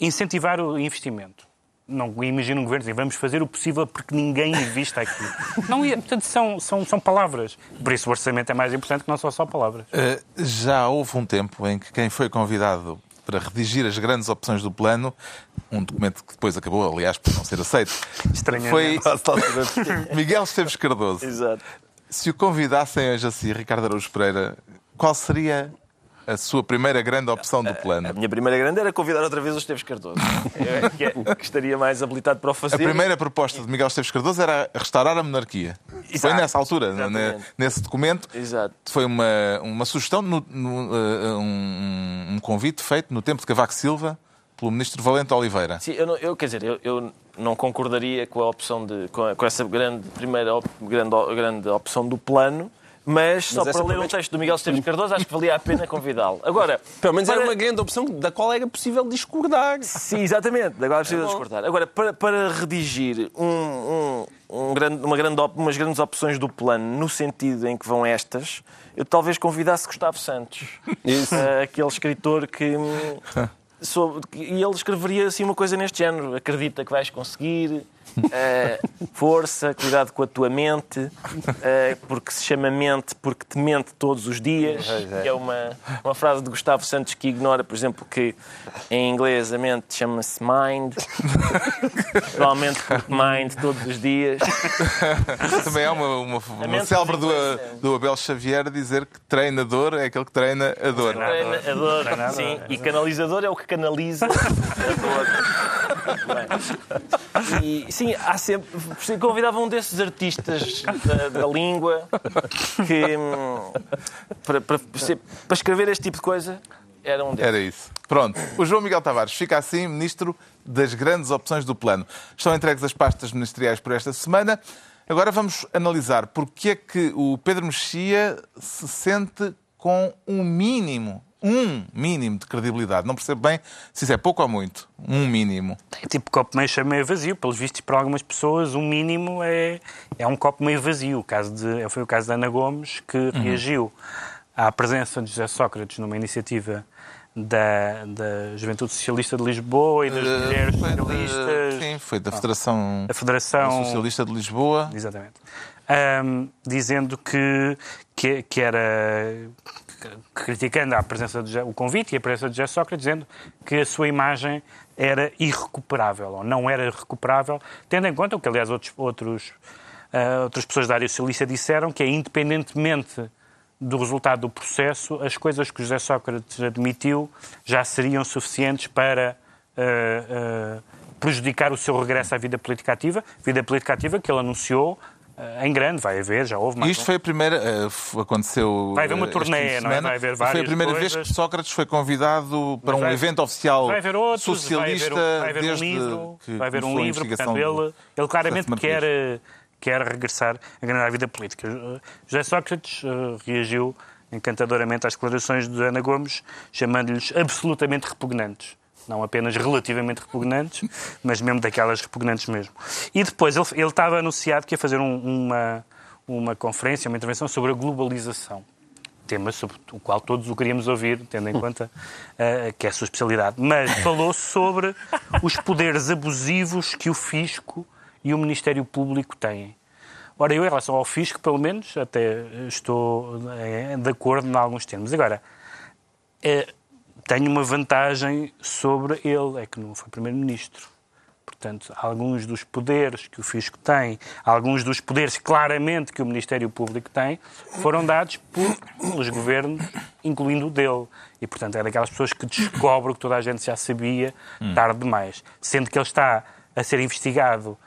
incentivar o investimento. Não imagino um governo dizer vamos fazer o possível porque ninguém invista aqui. Não. Portanto, são, são, são palavras. Por isso o orçamento é mais importante que não são só palavras. Uh, já houve um tempo em que quem foi convidado para redigir as grandes opções do plano, um documento que depois acabou, aliás, por não ser aceito, foi Miguel Esteves Cardoso. Exato. Se o convidassem hoje assim, Ricardo Araújo Pereira, qual seria a sua primeira grande opção do A plano? minha primeira grande era convidar outra vez o Esteves Cardoso. Eu é que, é- que estaria mais habilitado para o fazer. A primeira proposta de Miguel Esteves Cardoso era restaurar a monarquia. Foi Exato. nessa altura, ne- Exatamente. nesse documento. Exato. Foi uma, uma sugestão, no- no, uh, um, um convite feito no tempo de Cavaco Silva pelo ministro Valente Oliveira. Sim, eu, não- eu, quer dizer, eu, eu não concordaria com a opção de. com, a- com essa grande, primeira op- grande, grande opção do plano. Mas, só para ler o menos- texto do Miguel Esteves Cardoso, acho que valia a pena convidá-lo. Agora, Pelo menos para- era uma grande opção da qual era possível discordar. Sim, exatamente. Agora precisa discordar. Agora, para, para redigir um, um, um grande, uma grande, op- umas grandes opções do plano, no sentido em que vão estas, eu talvez convidasse Gustavo Santos. Eh, aquele escritor que. hum, sobre- e ele escreveria assim uma coisa neste género. Acredita que vais conseguir. Uh, força, cuidado com a tua mente, uh, porque se chama mente porque te mente todos os dias. É. é uma, uma frase de Gustavo Santos que ignora, por exemplo, que em inglês a mente chama-se mind, provavelmente porque mind todos os dias. Também há uma, uma, uma célebre do, do Abel Xavier dizer que treinador é aquele que treina a dor. Treina a dor, sim, e canalizador é o que canaliza a dor. Sim, há sempre. Convidava um desses artistas da, da língua que. Hum, para, para, para escrever este tipo de coisa, era um. Era isso. Pronto. O João Miguel Tavares fica assim ministro das grandes opções do plano. Estão entregues as pastas ministeriais por esta semana. Agora vamos analisar porque é que o Pedro Mexia se sente com um mínimo um mínimo de credibilidade. Não percebo bem se isso é pouco ou muito. Um mínimo. É tipo copo meio cheio, meio vazio. Pelos vistos, para algumas pessoas, um mínimo é, é um copo meio vazio. O caso de, foi o caso da Ana Gomes, que uhum. reagiu à presença de José Sócrates numa iniciativa da, da Juventude Socialista de Lisboa e das uh, Mulheres Socialistas. sim, foi da Federação, a Federação Socialista de Lisboa. Exatamente. Um, dizendo que, que, que, era criticando a presença de, o convite e a presença de José Sócrates, dizendo que a sua imagem era irrecuperável, ou não era recuperável, tendo em conta o que, aliás, outros, outros, uh, outras pessoas da área socialista disseram, que é independentemente do resultado do processo, as coisas que José Sócrates admitiu já seriam suficientes para uh, uh, prejudicar o seu regresso à vida política ativa, vida política ativa que ele anunciou em grande, vai haver, já houve mais. Isto um... foi a primeira, aconteceu. Vai haver uma turnê, não é? Vai haver várias Foi a primeira coisas. vez que Sócrates foi convidado para vai, um evento oficial vai haver outros, socialista. Vai haver, vai haver um livro, vai haver um livro portanto, ele, ele claramente quer quer regressar a ganhar a vida política. José Sócrates reagiu encantadoramente às declarações de Ana Gomes, chamando-lhes absolutamente repugnantes. Não apenas relativamente repugnantes, mas mesmo daquelas repugnantes mesmo. E depois ele, ele estava anunciado que ia fazer um, uma, uma conferência, uma intervenção sobre a globalização tema sobre o qual todos o queríamos ouvir, tendo em conta uh, que é a sua especialidade. Mas falou sobre os poderes abusivos que o fisco e o Ministério Público têm. Ora, eu, em relação ao fisco, pelo menos, até estou é, de acordo em alguns termos. Agora, é, tenho uma vantagem sobre ele, é que não foi Primeiro-Ministro. Portanto, alguns dos poderes que o fisco tem, alguns dos poderes claramente que o Ministério Público tem, foram dados por, pelos governos, incluindo o dele. E, portanto, é daquelas pessoas que descobre o que toda a gente já sabia tarde demais. Sendo que ele está a ser investigado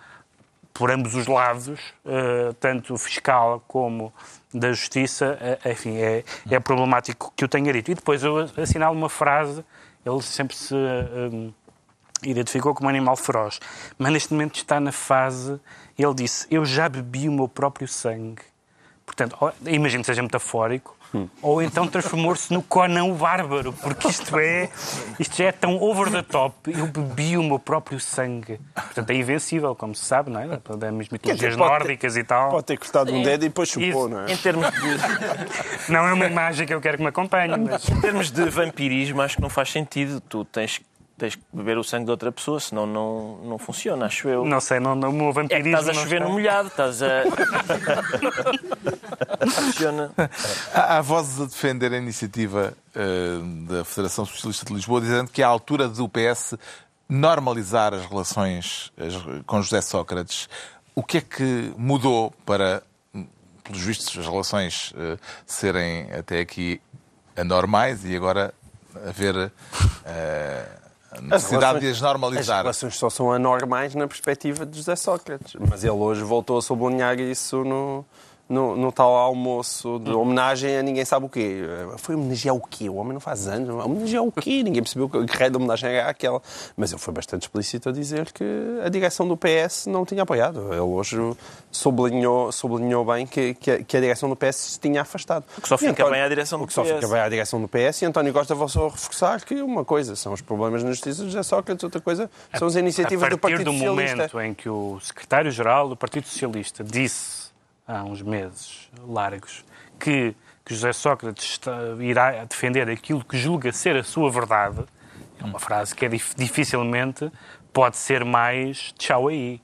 por ambos os lados, uh, tanto fiscal como da justiça, uh, enfim, é, é problemático que eu tenha dito. E depois eu assinalo uma frase, ele sempre se uh, identificou como um animal feroz, mas neste momento está na fase, ele disse, eu já bebi o meu próprio sangue. Portanto, imagino que seja metafórico, Hum. Ou então transformou-se no Conan o Bárbaro, porque isto é, isto já é tão over the top. Eu bebi o meu próprio sangue. Portanto, é invencível, como se sabe, não é? Das mitologias nórdicas ter, e tal. Pode ter cortado um dedo e depois chupou, Isso, não é? Em termos de... Não é uma imagem que eu quero que me acompanhe, mas... Em termos de vampirismo, acho que não faz sentido. Tu tens tens que beber o sangue de outra pessoa, senão não, não funciona, acho eu. Não sei, não, não, o meu vampirismo... É estás a chover no molhado, estás a... funciona. Há, há vozes a defender a iniciativa uh, da Federação Socialista de Lisboa, dizendo que é a altura do PS normalizar as relações com José Sócrates. O que é que mudou para, pelos vistos, as relações uh, serem até aqui anormais e agora haver... Uh, necessidade de as normalizar. As relações só são anormais na perspectiva de José Sócrates. Mas ele hoje voltou a sublinhar isso no, no, no, tal almoço de homenagem a ninguém sabe o quê. Foi homenagear o quê? O homem não faz anos. Homenagear o quê? Ninguém percebeu que raio de homenagem era aquela. Mas ele foi bastante explícito a dizer que a direção do PS não tinha apoiado. Ele hoje sublinhou, sublinhou bem que, que, a, que a direção do PS se tinha afastado. O que só fica António, bem à direção do PS. O que só fica bem à direção do PS e António Costa voltou a reforçar que uma coisa são os problemas na justiça de José Sócrates, outra coisa são as iniciativas do Partido Socialista. A partir do momento em que o secretário-geral do Partido Socialista disse há uns meses largos, que, que José Sócrates está, irá defender aquilo que julga ser a sua verdade, é uma frase que é dificilmente pode ser mais tchau aí.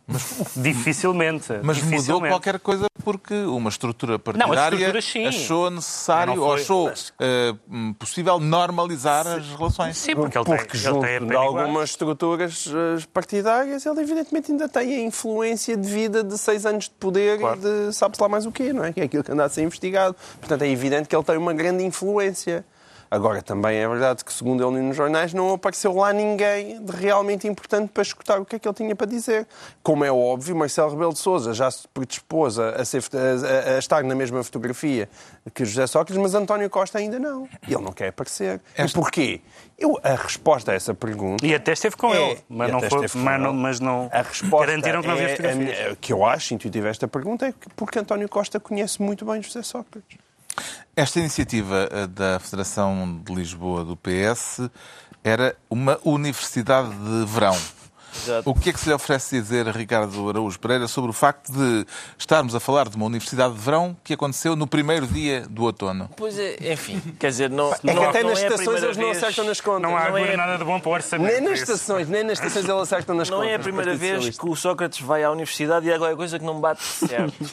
Dificilmente. Mas mudou dificilmente. qualquer coisa porque uma estrutura partidária estrutura, sim. achou necessário Não ou foi- achou eh, hum, possível normalizar as relações. Sim, porque ele tem, Porque ele junto tem a de algumas estruturas eh, partidárias, ele evidentemente ainda tem a influência de vida de seis anos de poder e de sabe-se lá mais o quê, não é? Que é aquilo que anda a ser investigado. Portanto, é evidente que ele tem uma grande influência. Agora, também é verdade que, segundo ele nos jornais, não apareceu lá ninguém de realmente importante para escutar o que é que ele tinha para dizer. Como é óbvio, Marcelo Rebelo de Sousa já se predispôs a, ser- a- a- estar na mesma fotografia que José Sócrates, mas António Costa ainda não. Ele não quer aparecer. E porquê? Eu, a resposta a essa pergunta E até esteve com É, ele, mas não, foi, mas, não, mas não a resposta garantiram que não havia é, a fotografias. minha- que eu acho intuitiva esta pergunta é que- porque António Costa conhece muito bem José Sócrates. Esta iniciativa eh, da Federação de Lisboa do PS era uma universidade de verão. Exato. O que é que se lhe oferece dizer a Ricardo Araújo Pereira sobre o facto de estarmos a falar de uma universidade de verão que aconteceu no primeiro dia do outono? Pois é, enfim, quer dizer, não, É que não, até não nas é estações eles não acertam nas contas. Não há não agora é- nada de bom para o orçamento. Nem nas estações, nem nas estações eles acertam nas Não contas. é a primeira vez que o Sócrates vai à universidade e há alguma coisa que não bate certo.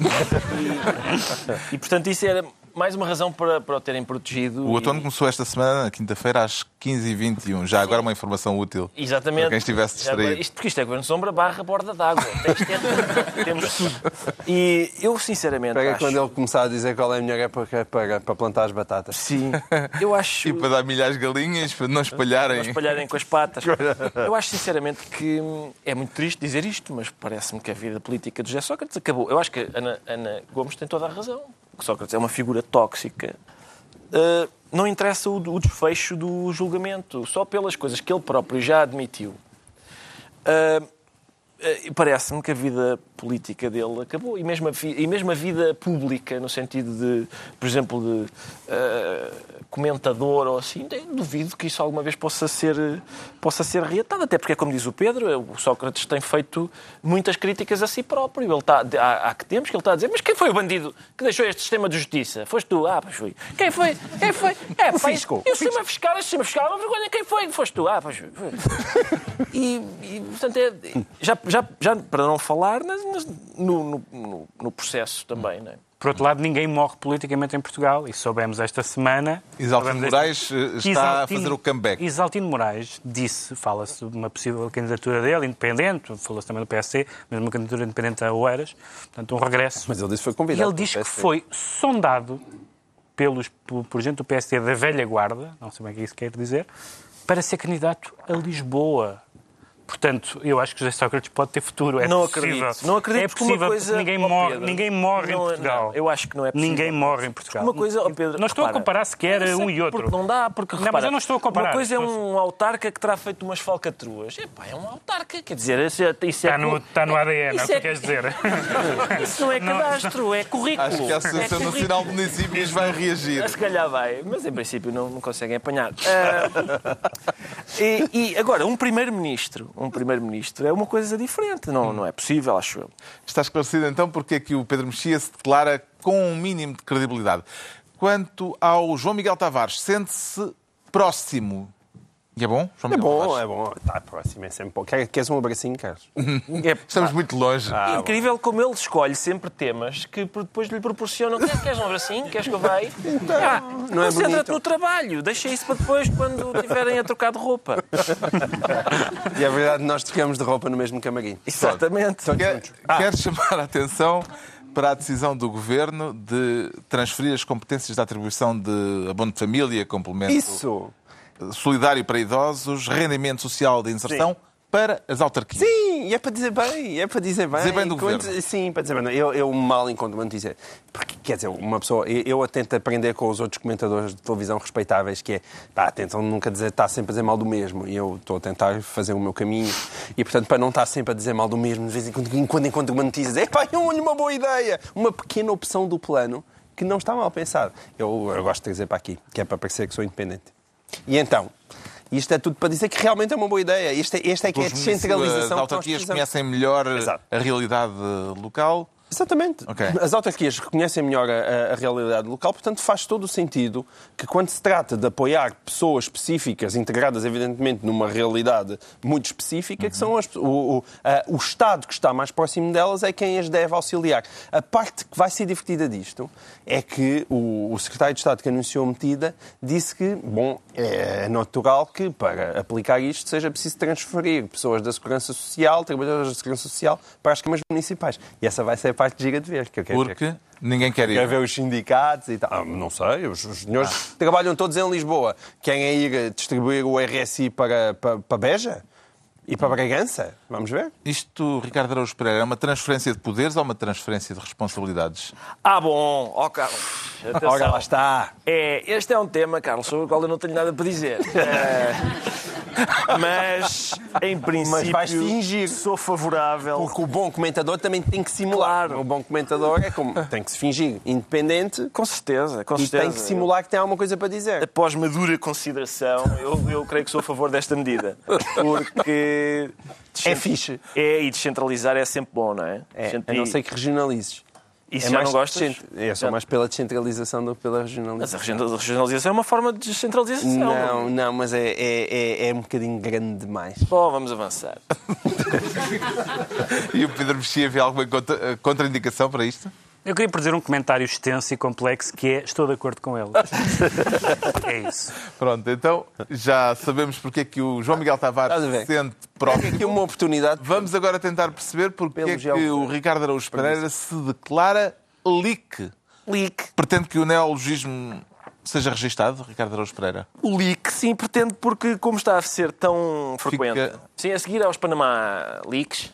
e, e, portanto, isso era mais uma razão para, para o terem protegido. O outono e- começou esta semana, na quinta-feira, às 15h21. Já agora uma informação útil. Exatamente. Para quem estivesse distraído. Isto, porque isto é Governo Sombra barra borda d'água. É. Temos tudo. E eu, sinceramente, Pega acho... quando ele começar a dizer qual é a melhor época para, para plantar as batatas. Sim. Eu acho... E para dar milhares de galinhas, para não espalharem. não espalharem com as patas. Eu acho sinceramente que é muito triste dizer isto, mas parece-me que a vida política de José Sócrates acabou. Eu acho que a Ana, Ana Gomes tem toda a razão. Que Sócrates é uma figura tóxica. Uh, não interessa o, desfecho do julgamento, só pelas coisas que ele próprio já admitiu. Uh, uh, Parece-me que a vida política dele acabou. E mesmo, a, e mesmo a vida pública, no sentido de, por exemplo, de comentador ou assim, eu duvido que isso alguma vez possa ser, possa ser reatado. Até porque, como diz o Pedro, o Sócrates tem feito muitas críticas a si próprio. Ele está, há, há que tempos que ele está a dizer: Mas quem foi o bandido que deixou este sistema de justiça? Foste tu? Ah, pois fui. Quem foi? Quem foi? É, o fisco. E o sistema fiscal, este sistema fiscal é uma vergonha. Quem foi? Foste tu? Ah, pois fui. E, e, portanto, é, já, já, já para não falar nas- no, no- no processo também, não é? Por outro lado, ninguém morre politicamente em Portugal e soubemos esta semana. Isaltino Moraes eh, está a fazer o comeback. Isaltino Moraes disse, fala-se de uma possível candidatura dele, independente, falou-se também do PSC, mas uma candidatura independente a Oeiras, portanto, um regresso. Mas ele disse que foi E convidado. ele diz que foi sondado pelos, por, por gente do PSD da velha guarda, não sei bem o que isso quer dizer, para ser candidato a Lisboa. Portanto, eu acho que José Sócrates pode ter futuro. É não possível. acredito. Não acredito é porque uma possível coisa, porque ninguém morre, Pedro, ninguém morre não- em Portugal. não, eu acho que não é possível. Ninguém morre em Portugal. Uma coisa, ó, Pedro, não estou a repara, comparar sequer sei um e outro. Porque não dá, porque Não, repara, mas eu não estou a comparar. Uma coisa é um autarca que terá feito umas falcatruas. Epá, é um autarca, quer dizer, isso é, isso é Está no, está no ADN, é o que queres dizer. Isso não é Não, cadastro, é currículo. Acho que a Associação é. Nacional de Municípios vai reagir. Se calhar vai, mas em princípio não, não conseguem apanhar. Ah, e, e agora, um primeiro-ministro, um primeiro-ministro é uma coisa diferente, não, não é possível, acho eu. Está esclarecido então porque é que o Pedro Mexia se declara com um mínimo de credibilidade. Quanto ao João Miguel Tavares, sente-se próximo. E é bom, João É bom, é bom. Está próximo, é sempre bom. Quer- Queres um abracinho, Carlos? É, Estamos muito longe. Ah, incrível como ele escolhe sempre temas que depois lhe proporcionam. "Quer- Queres um abracinho? Queres que eu vai? Ah, não é Concentra-te no trabalho, deixa isso para depois quando estiverem a trocar de roupa. E é verdade, nós trocamos de roupa no mesmo camarim. Exatamente. Quer, quero chamar a atenção para a decisão do Governo de transferir as competências da atribuição de abono de família, complemento Isso! Solidário para idosos, rendimento social de inserção para as autarquias. Sim, é para dizer bem, é para dizer bem. Dizer bem do Quando- governo. Sim, para dizer bem. Eu, eu mal encontro muito dizer. Porque, quer dizer, uma pessoa. Eu, eu tento aprender com os outros comentadores de televisão respeitáveis, que é. Pá, tentam nunca dizer, está sempre a dizer mal do mesmo. E eu estou a tentar fazer o meu caminho. E, portanto, para não estar sempre a dizer mal do mesmo, de vez em quando, quando encontro uma notícia, é pá, eu olho uma boa ideia. Uma pequena opção do plano que não está mal pensado. Eu, eu gosto de trazer para aqui, que é para parecer que sou independente. E então. Isto é tudo para dizer que realmente é uma boa ideia. Este, é- este é que é a descentralização As autarquias conhecem melhor Exato. a realidade local. Exatamente. Ok. As autarquias reconhecem melhor a, a- realidade local, portanto faz todo o sentido que quando se trata de apoiar pessoas específicas, integradas evidentemente numa realidade muito específica, que são as, o, o, a- o Estado que está mais próximo delas é quem as deve auxiliar. A parte que vai ser divertida disto é que o, o secretário de Estado que anunciou a medida disse que, bom, é natural que para aplicar isto seja preciso transferir pessoas da Segurança Social, trabalhadores da Segurança Social, para as câmaras municipais. E essa vai ser gira de ver. Que eu quero. Porque ninguém quer Quer ir. ver os sindicatos e tal. Ah, não sei, os, os senhores trabalham todos em Lisboa. Querem ir eh, distribuir o RSI para, para, para Beja? E para Bragança? Vamos ver. Isto, Ricardo Araújo Pereira, é uma transferência de poderes ou uma transferência de responsabilidades? Ah, bom, ó Carlos. atenção. Ora, lá está. É, este é um tema, Carlos, sobre o qual eu não tenho nada para dizer. É, mas, em princípio, vais fingir. sou favorável. Porque o bom comentador também tem que simular. Claro. O bom comentador é como tem que se fingir independente Com certeza, com e certeza. tem que simular que tem alguma coisa para dizer. Após madura consideração, eu, eu creio que sou a favor desta medida. Porque. É fixe. É, e descentralizar é sempre bom, não é? É, a não ser que regionalizes. Isso é já não gostas? descent- É, Já- mais pela descentralização do que pela Mas regionalização. regional- a regionalização é uma forma de descentralização. Não, não, mas é, é, é, é um bocadinho grande demais. Bom, vamos avançar. E o Pedro Mexia vê alguma contra- eh, contraindicação para isto? Eu queria produzir um comentário extenso e complexo que é estou de acordo com ele. é isso. Pronto, então já sabemos porque é que o João Miguel Tavares se sente Aqui próximo. uma oportunidade. Vamos agora tentar perceber porque Pelo é que o Ricardo Araújo Pereira se declara leak. Leak. Pretende que o neologismo seja registado, Ricardo Araújo Pereira? O leak, sim, pretendo, porque como está a ser tão frequente. Fica- Sim, a seguir aos Panama Leaks,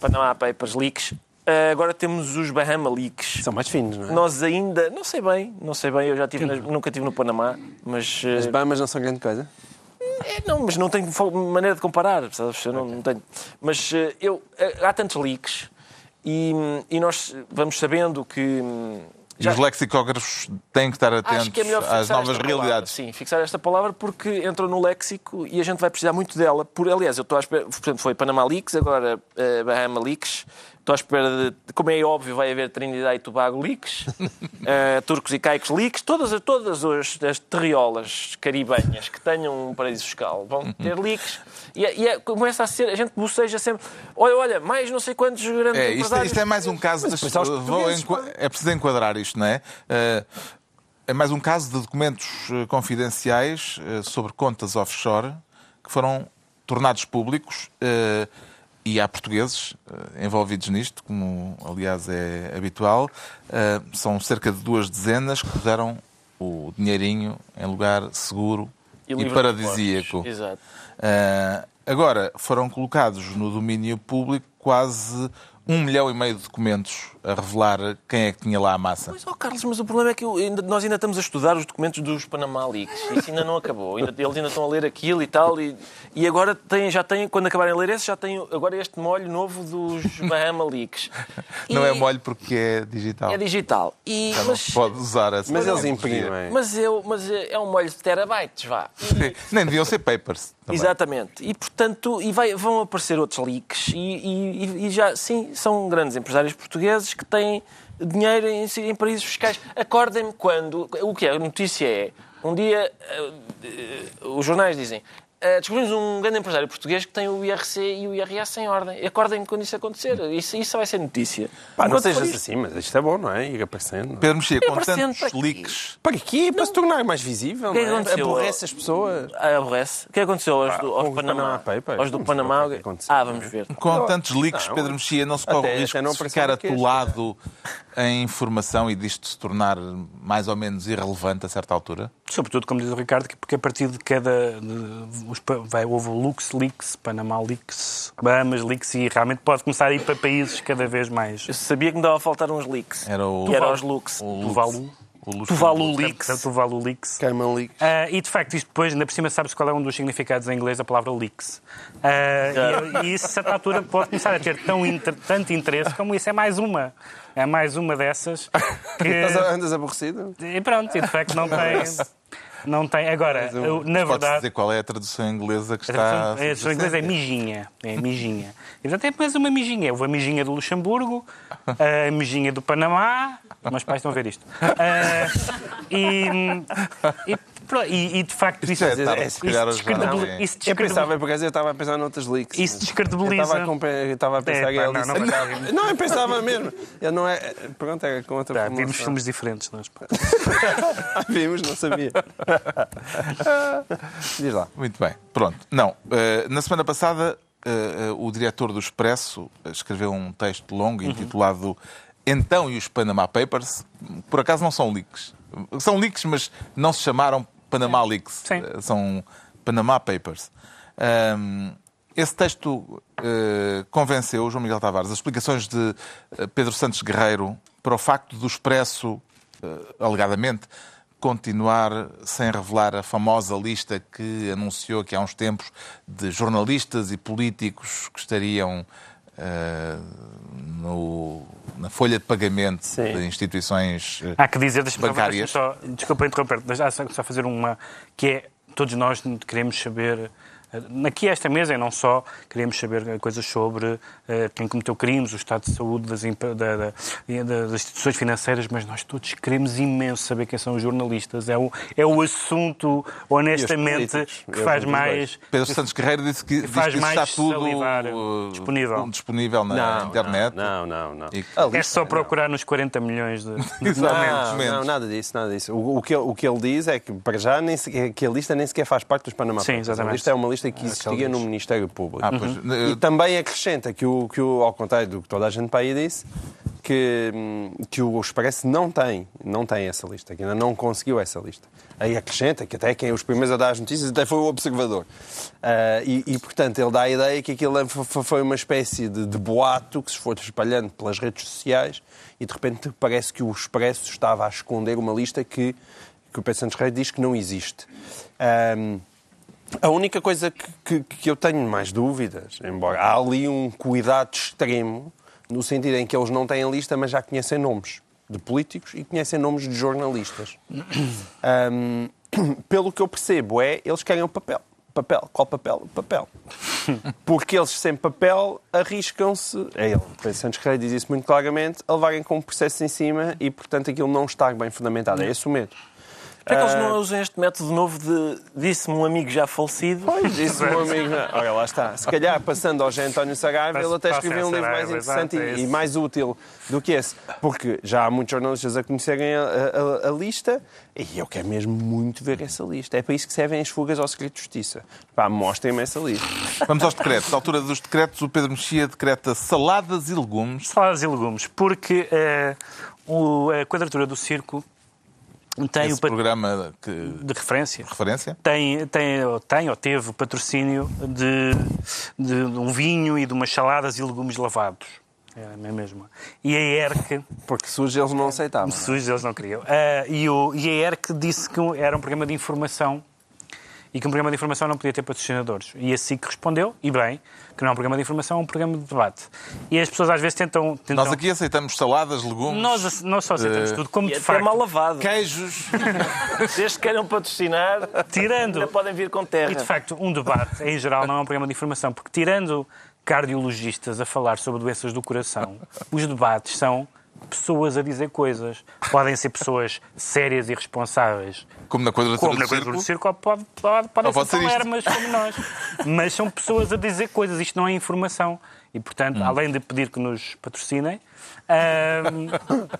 Panama Papers Leaks, eh, agora temos os Bahama Leaks. São mais finos, não é? Nós ainda, não sei bem, não sei bem, eu já tive, nas- nunca estive no Panamá, mas. eh, As Bahamas não são grande coisa. É, não, mas não tenho maneira de comparar, sabes? Eu não, não tenho. Mas eh, eu, há tantos leaks e, e nós vamos sabendo que. hum, E já- os lexicógrafos têm que estar atentos Acho que é às novas esta palavra. realidades. Sim, fixar esta palavra porque entrou no léxico e a gente vai precisar muito dela. Por, aliás, eu estou à espera. Portanto, foi Panama Leaks, agora eh, Bahama Leaks. Estou à espera de. Como é óbvio, vai haver Trinidade e Tobago Leaks, eh, Turcos e Caicos Leaks. Todas, todas as, as terriolas caribenhas que tenham um paraíso fiscal vão ter leaks. E, é- e é- começa a ser. A gente boceja sempre. Olha, olha, mais não sei quantos grandes É, isto, empresários. isto é mais um caso. os vou é preciso enquadrar isto, não é? Eh, É mais um caso de documentos eh, confidenciais sobre contas offshore que foram tornados públicos e há portugueses eh, envolvidos nisto, como aliás é habitual. Eh, São cerca de duas dezenas que puseram o dinheirinho em lugar seguro e, de paradisíaco. Exato. Ah, agora, foram colocados no domínio público quase um milhão e meio de documentos a revelar quem é que tinha lá a massa. Pois, ó Carlos, mas o problema é que eu ainda- nós ainda estamos a estudar os documentos dos Panama Leaks. Isso ainda não acabou. Ainda- eles ainda estão a ler aquilo e tal. E, e agora têm, já têm, quando acabarem de ler esse, já têm agora este molho novo dos Bahama Leaks. Não E é molho porque é digital. É digital. E, Já não mas, pode usar essa Mas eles imprimem. mas, eu, mas é um molho de terabytes, vá. E- Nem deviam ser papers. também. Exatamente. E, portanto, e vai- vão aparecer outros leaks. E, e- e já, sim, são grandes empresários portugueses que têm dinheiro em, em paraísos fiscais. Acordem-me quando... O que é? A notícia é... Um dia, eh, eh, os jornais dizem... eh, descobrimos um grande empresário português que tem o IRC e o IRS em ordem. Acordem-me quando isso acontecer. Isso, isso vai ser notícia. Pá, não Enquanto sejas assim, mas isto é bom, não é? Ir aparecendo. Pedro Mexia, com tantos para quê? leaks, Para quê? Para se tornar mais visível, O que é que não é? aconteceu? Aborrece as pessoas. Ah, aborrece. O que aconteceu aos, do, aos Panamá? Papers. Aos do Panamá? o que é que aconteceu. ah, vamos ver. com tantos leaks, Não. Pedro Mexia, não se corre Até- o risco até não de ficar atolado em informação e disto se tornar mais ou menos irrelevante a certa altura? Sobretudo, como diz o Ricardo, que porque a partir de cada. de- os vai, houve o Lux Leaks, Bahamas Leaks e realmente pode começar a ir para países cada vez mais. Eu sabia que me dava a faltar uns leaks. Era o, Que era os looks. o Tuvalu. O. Tuvalu Leaks. Portanto, Tuvalu Leaks. Cayman Leaks. Ah, e de facto, isto depois, ainda por cima, sabes qual é um dos significados em inglês da palavra leaks. Ah, e, e isso, a certa altura, pode começar a ter tão inter- tanto interesse como isso é mais uma. É mais uma dessas que. Andas aborrecido? E pronto, e de facto não tem. Não tem. Agora, eu, na Pode verdade. dizer qual é a tradução inglesa que A está. tradução, a tradução inglesa é mijinha. É mijinha. E, portanto, é apenas uma mijinha. Houve a mijinha do Luxemburgo, a mijinha do Panamá. Meus pais estão a ver isto. Ah, e, e, e- e, de facto Isto isso, é se calhar, isso, não descredibili- é. isso Eu descredibili- pensava, por acaso, eu estava a pensar noutras leaks. Isso descredibiliza. Eu estava a, eu pensar É, que pá, ele não, não vai- Não, eu pensava mesmo. Eu não é... Pronto, é com outra Tá, formulação. vimos filmes diferentes. Nós. Ah, vimos, não sabia. Diz lá. Muito bem, pronto. Não, eh, na semana passada eh, eh, o diretor do Expresso escreveu um texto longo Uhum. intitulado Então e os Panama Papers. Por acaso não são leaks. São leaks, mas não se chamaram Panama Leaks. Sim. Eh, São Panama Papers. Ahm, esse texto eh, convenceu João Miguel Tavares. As explicações de eh, Pedro Santos Guerreiro para o facto do Expresso, eh, alegadamente, continuar sem revelar a famosa lista que anunciou que há uns tempos de jornalistas e políticos que estariam no- na folha de pagamento Sim. de instituições eh, Há que dizer, bancárias. só, desculpa interromper, mas há só fazer uma que é todos nós queremos saber. Aqui esta mesa e não só, queremos saber coisas sobre eh, quem cometeu crimes, o estado de saúde das, da- da- da- das instituições financeiras, mas nós todos queremos imenso saber quem são os jornalistas. É o, é o assunto, honestamente, que Eu faz mais. Pedro Santos Guerreiro disse que, faz que isso mais está tudo eh, disponível. disponível na internet. Não, não, não. E- A É só não. procurar nos 40 milhões de. Exatamente, Não, não, nada disso, nada disso. O, o que, ele- o que ele diz é que, para já, nem sequer, que a lista nem sequer faz parte dos Panama Sim. A exatamente. lista é uma lista que que existia diz. no Ministério Público. Ah, pois, eh, E também acrescenta que, o, que o, ao contrário do que toda a gente para aí disse, que, hum, que o Expresso não tem, não tem essa lista, que ainda não conseguiu essa lista. Aí acrescenta que até quem é os primeiros a dar as notícias até foi o Observador. Ah, e, e, portanto, ele dá a ideia que aquilo f- foi uma espécie de, de boato que se foi espalhando pelas redes sociais e, de repente, parece que o Expresso estava a esconder uma lista que, que o Pedro Santos Reis diz que não existe. Ahm, a única coisa que, que- que eu tenho mais dúvidas, embora há ali um cuidado extremo, no sentido em que eles não têm lista, mas já conhecem nomes de políticos e conhecem nomes de jornalistas. Ahm, pelo que eu percebo é, eles querem o papel. Papel. Qual papel? Papel. Porque eles, sem papel, arriscam-se, é ele, o Santos Reis diz isso muito claramente, a levarem com um processo em cima e, portanto, aquilo não está bem fundamentado. É esse o medo. Por que eles Ah, não usam este método novo de disse-me um amigo já falecido? Pois, disse o meu amigo. Olha, lá está. Se calhar, passando ao José António Saraiva, ele até escreveu um livro mais interessante é e, e isso. mais útil do que esse. Porque já há muitos jornalistas a conhecerem a, a- a lista e eu quero mesmo muito ver essa lista. É para isso que servem as fugas ao segredo de justiça. Pá, mostrem-me essa lista. Vamos aos decretos. À altura dos decretos, o Pedro Mexia decreta saladas e legumes. Saladas e legumes, porque eh, o- a quadratura do círculo tem Esse o pat- programa que de referência. referência. Tem, tem, ou tem ou teve o patrocínio de, de um vinho e de umas saladas e legumes lavados. É a mesma. E a ERC, Porque sujo eles não aceitavam. sujos eles não queriam, Ah, e, o, e a ERC disse que era um programa de informação e que um programa de informação não podia ter patrocinadores. E a SIC respondeu, e bem, que não é um programa de informação, é um programa de debate. E as pessoas às vezes tentam... tentam Nós aqui aceitamos saladas, legumes, nós, nós só aceitamos Eh, tudo, como E de facto, mal lavado. queijos. Desde que queiram patrocinar, tirando... ainda podem vir com terra. E de facto, um debate, em geral, não é um programa de informação, porque tirando cardiologistas a falar sobre doenças do coração, os debates são pessoas a dizer coisas. Podem ser pessoas sérias e responsáveis, Como na quadratura como do na coisa círculo. do circo, pode, pode, podem pode ser palermas como nós. Mas são pessoas a dizer coisas. Isto não é informação. E, Hum. portanto, além de pedir que nos patrocinem, ahm,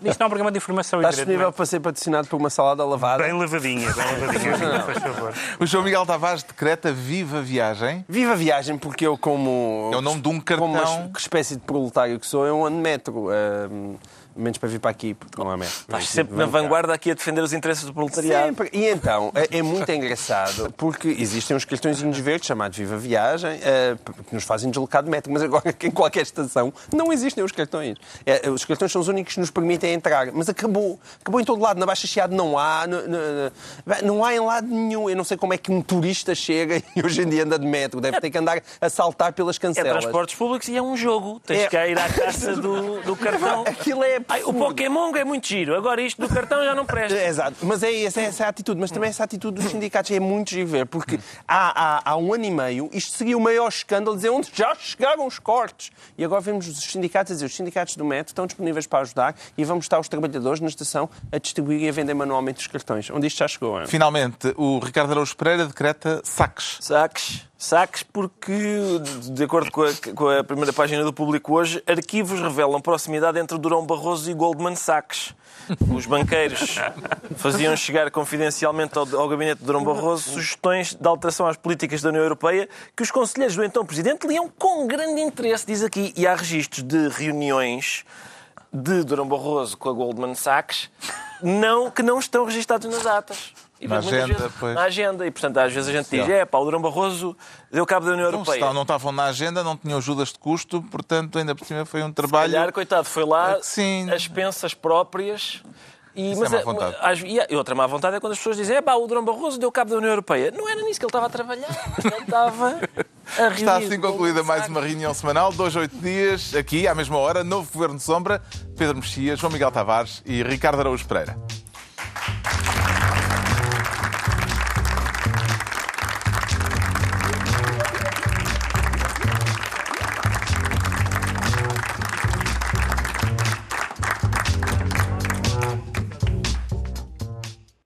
isto não é um programa de informação. Está evidentemente. disponível para ser patrocinado por uma salada lavada? Bem lavadinha, bem lavadinha, faz favor. O João Miguel Tavares decreta viva viagem. Viva a viagem, porque eu, como. É o nome de um cartão. Como uma espécie de proletário que sou, eu ando de metro. ahm, menos para vir para aqui, porque não há metro. Estás sempre na vanguarda aqui a defender os interesses do proletariado. Sempre. E então, é, é muito engraçado, porque existem uns cartõezinhos verdes chamados Viva Viagem, eh, que nos fazem deslocar de metro, mas agora em qualquer estação não existem os cartões. É, os cartões são os únicos que nos permitem entrar, mas acabou. Acabou em todo lado. Na Baixa Chiado não há, no- no- no- não há em lado nenhum. Eu não sei como é que um turista chega e hoje em dia anda de metro. Deve ter que andar a saltar pelas É cancelas. transportes públicos e é um jogo. Tens É. que ir à caça do, do cartão. Aquilo é Ai, o Pokémon é muito giro, agora isto do cartão já não presta. É, Exato, mas é essa, essa é a atitude, mas também essa atitude dos sindicatos é muito giro ver, porque há, há, há um ano e meio isto seria o maior escândalo, dizer onde já chegaram os cortes. E agora vemos os sindicatos a dizer, os sindicatos do metro estão disponíveis para ajudar e vamos estar os trabalhadores na estação a distribuir e a vender manualmente os cartões, onde isto já chegou. Ana. Finalmente, o Ricardo Araújo Pereira decreta saques. Saques. Saques porque, de acordo com a, com a primeira página do público hoje, arquivos revelam proximidade entre Durão Barroso e Goldman Sachs. Os banqueiros faziam chegar confidencialmente ao, ao gabinete de Durão Barroso sugestões de alteração às políticas da União Europeia que os conselheiros do então Presidente liam com grande interesse, diz aqui. E há registros de reuniões de Durão Barroso com a Goldman Sachs não, que não estão registados nas atas. E, Na agenda, vezes- pois. Na agenda. E, portanto, às vezes a gente diz, é pá, o Durão Barroso deu cabo da União se Europeia. não estavam na agenda, não tinham ajudas de custo, portanto, ainda por cima foi um trabalho. Calhar, coitado, foi lá É sim. as pensas próprias. E, Isso mas é má vontade. e outra má vontade é quando as pessoas dizem é pá, o Durão Barroso deu cabo da União Europeia. Não era nisso que ele estava a trabalhar. Ele estava a reunir Está assim concluída mais uma reunião semanal, dois, oito dias, aqui, à mesma hora, novo Governo de Sombra, Pedro Mexias, João Miguel Tavares e Ricardo Araújo Pereira.